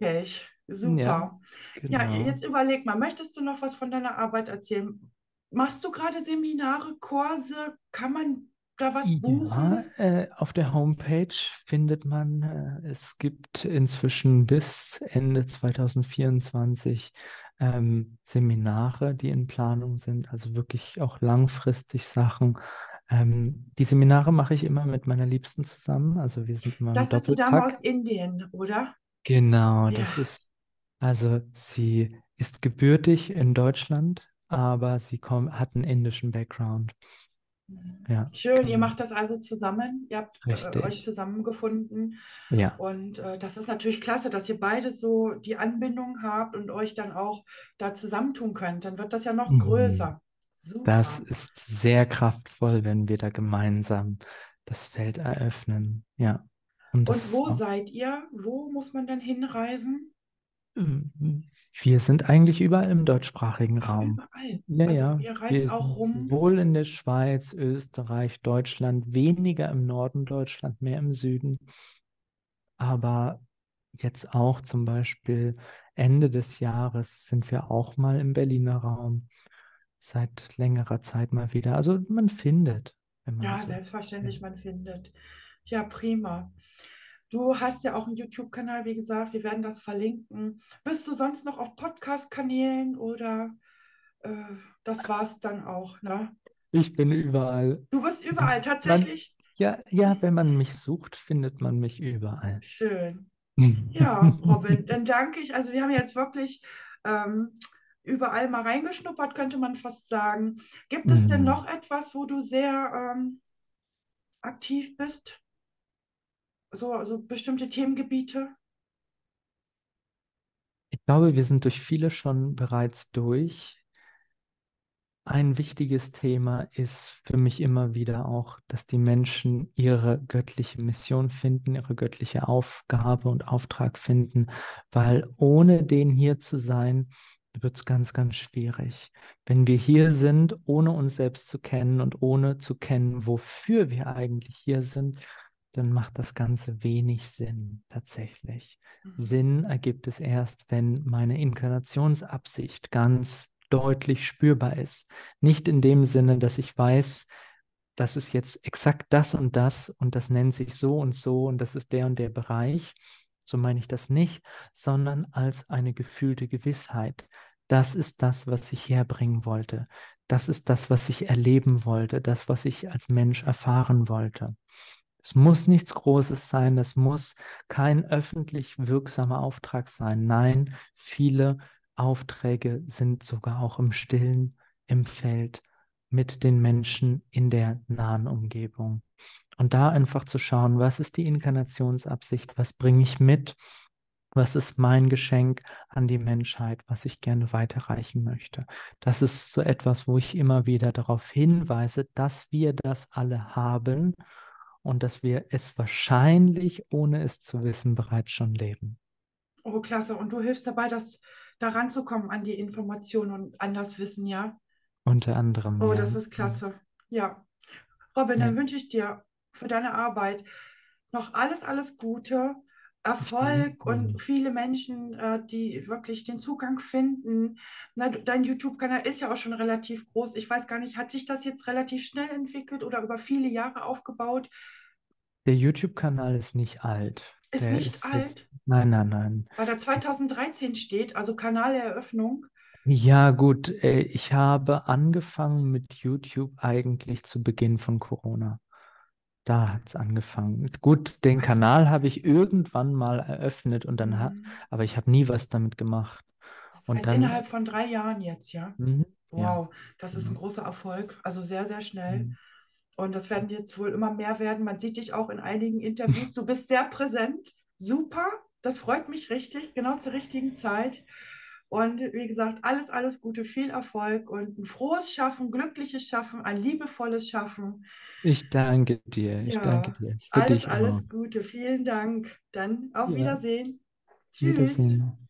ja, Super. Ja, genau. jetzt überleg mal, möchtest du noch was von deiner Arbeit erzählen? Machst du gerade Seminare, Kurse? Kann man da was Ja, buchen? äh, auf der Homepage findet man, äh, es gibt inzwischen bis Ende 2024 ähm, Seminare, die in Planung sind, also wirklich auch langfristig Sachen. Ähm, die Seminare mache ich immer mit meiner Liebsten zusammen, also wir sind immer im Das ist die Dame aus Indien, oder? Genau, Ja. das ist, also sie ist gebürtig in Deutschland, aber sie komm, hat einen indischen Background. Ja, Schön, ihr genau. macht das also zusammen. Ihr habt äh, euch Richtig. zusammengefunden. Ja. Und äh, das ist natürlich klasse, dass ihr beide so die Anbindung habt und euch dann auch da zusammentun könnt. Dann wird das ja noch Mhm. größer. Das Super. ist sehr kraftvoll, wenn wir da gemeinsam das Feld eröffnen. Ja. Und das Und wo seid ihr? Wo muss man denn hinreisen? Wir sind eigentlich überall im deutschsprachigen Ach, Raum. überall. Ja, Also ja, ihr reist wir auch rum. sowohl in der Schweiz, Österreich, Deutschland, weniger im Norden Deutschland, mehr im Süden. Aber jetzt auch zum Beispiel Ende des Jahres sind wir auch mal im Berliner Raum. Seit längerer Zeit mal wieder. Also man findet, wenn man Ja, sucht. selbstverständlich, Ja. man findet. Ja, prima. Du hast ja auch einen YouTube-Kanal, wie gesagt, wir werden das verlinken. Bist du sonst noch auf Podcast-Kanälen oder äh, das war's dann auch, ne? Ich bin überall. Du bist überall, Man, tatsächlich. ja, ja, wenn man mich sucht, findet man mich überall. Schön. Ja, Robin, dann danke ich. Also wir haben jetzt wirklich ähm, überall mal reingeschnuppert, könnte man fast sagen. Gibt es denn Mhm. noch etwas, wo du sehr ähm, aktiv bist? So, so bestimmte Themengebiete? Ich glaube, wir sind durch viele schon bereits durch. Ein wichtiges Thema ist für mich immer wieder auch, dass die Menschen ihre göttliche Mission finden, ihre göttliche Aufgabe und Auftrag finden, weil ohne den hier zu sein, wird es ganz, ganz schwierig. Wenn wir hier sind, ohne uns selbst zu kennen und ohne zu kennen, wofür wir eigentlich hier sind, dann macht das Ganze wenig Sinn tatsächlich. Mhm. Sinn ergibt es erst, wenn meine Inkarnationsabsicht ganz deutlich spürbar ist. Nicht in dem Sinne, dass ich weiß, das ist jetzt exakt das und das und das nennt sich so und so und das ist der und der Bereich. So meine ich das nicht, sondern als eine gefühlte Gewissheit. Das ist das, was ich herbringen wollte. Das ist das, was ich erleben wollte, das, was ich als Mensch erfahren wollte. Es muss nichts Großes sein, es muss kein öffentlich wirksamer Auftrag sein. Nein, viele Aufträge sind sogar auch im Stillen, im Feld, mit den Menschen in der nahen Umgebung. Und da einfach zu schauen, was ist die Inkarnationsabsicht, was bringe ich mit, was ist mein Geschenk an die Menschheit, was ich gerne weiterreichen möchte. Das ist so etwas, wo ich immer wieder darauf hinweise, dass wir das alle haben und dass wir es wahrscheinlich, ohne es zu wissen, bereits schon leben. Oh, klasse. Und du hilfst dabei, das da ranzukommen an die Informationen und an das Wissen, ja? Unter anderem, Oh, ja. das ist klasse. Ja. Robin, Ja. dann wünsche ich dir für deine Arbeit noch alles, alles Gute, Erfolg und viele Menschen, äh, die wirklich den Zugang finden. Dein YouTube-Kanal ist ja auch schon relativ groß. Ich weiß gar nicht, hat sich das jetzt relativ schnell entwickelt oder über viele Jahre aufgebaut? Der YouTube-Kanal ist nicht alt. Ist Der nicht ist alt, jetzt, nein, nein, nein. weil da 2013 steht, also Kanaleröffnung. Ja, gut, äh, ich habe angefangen mit YouTube eigentlich zu Beginn von Corona. Da hat es angefangen. Gut, den Kanal habe ich irgendwann mal eröffnet und dann ha Mhm. aber ich habe nie was damit gemacht. Und Also dann, innerhalb von drei Jahren jetzt, ja. Mhm, ja. Wow, das ist ein genau. großer Erfolg. Also sehr, sehr schnell. Mhm. Und das werden jetzt wohl immer mehr werden. Man sieht dich auch in einigen Interviews. Du bist sehr präsent. Super. Das freut mich richtig. Genau zur richtigen Zeit. Und wie gesagt, alles, alles Gute, viel Erfolg und ein frohes Schaffen, glückliches Schaffen, ein liebevolles Schaffen. Ich danke dir, ich Ja, danke dir. Für alles, alles Gute. Vielen Dank. Dann auf Ja. Wiedersehen. Tschüss. Wiedersehen.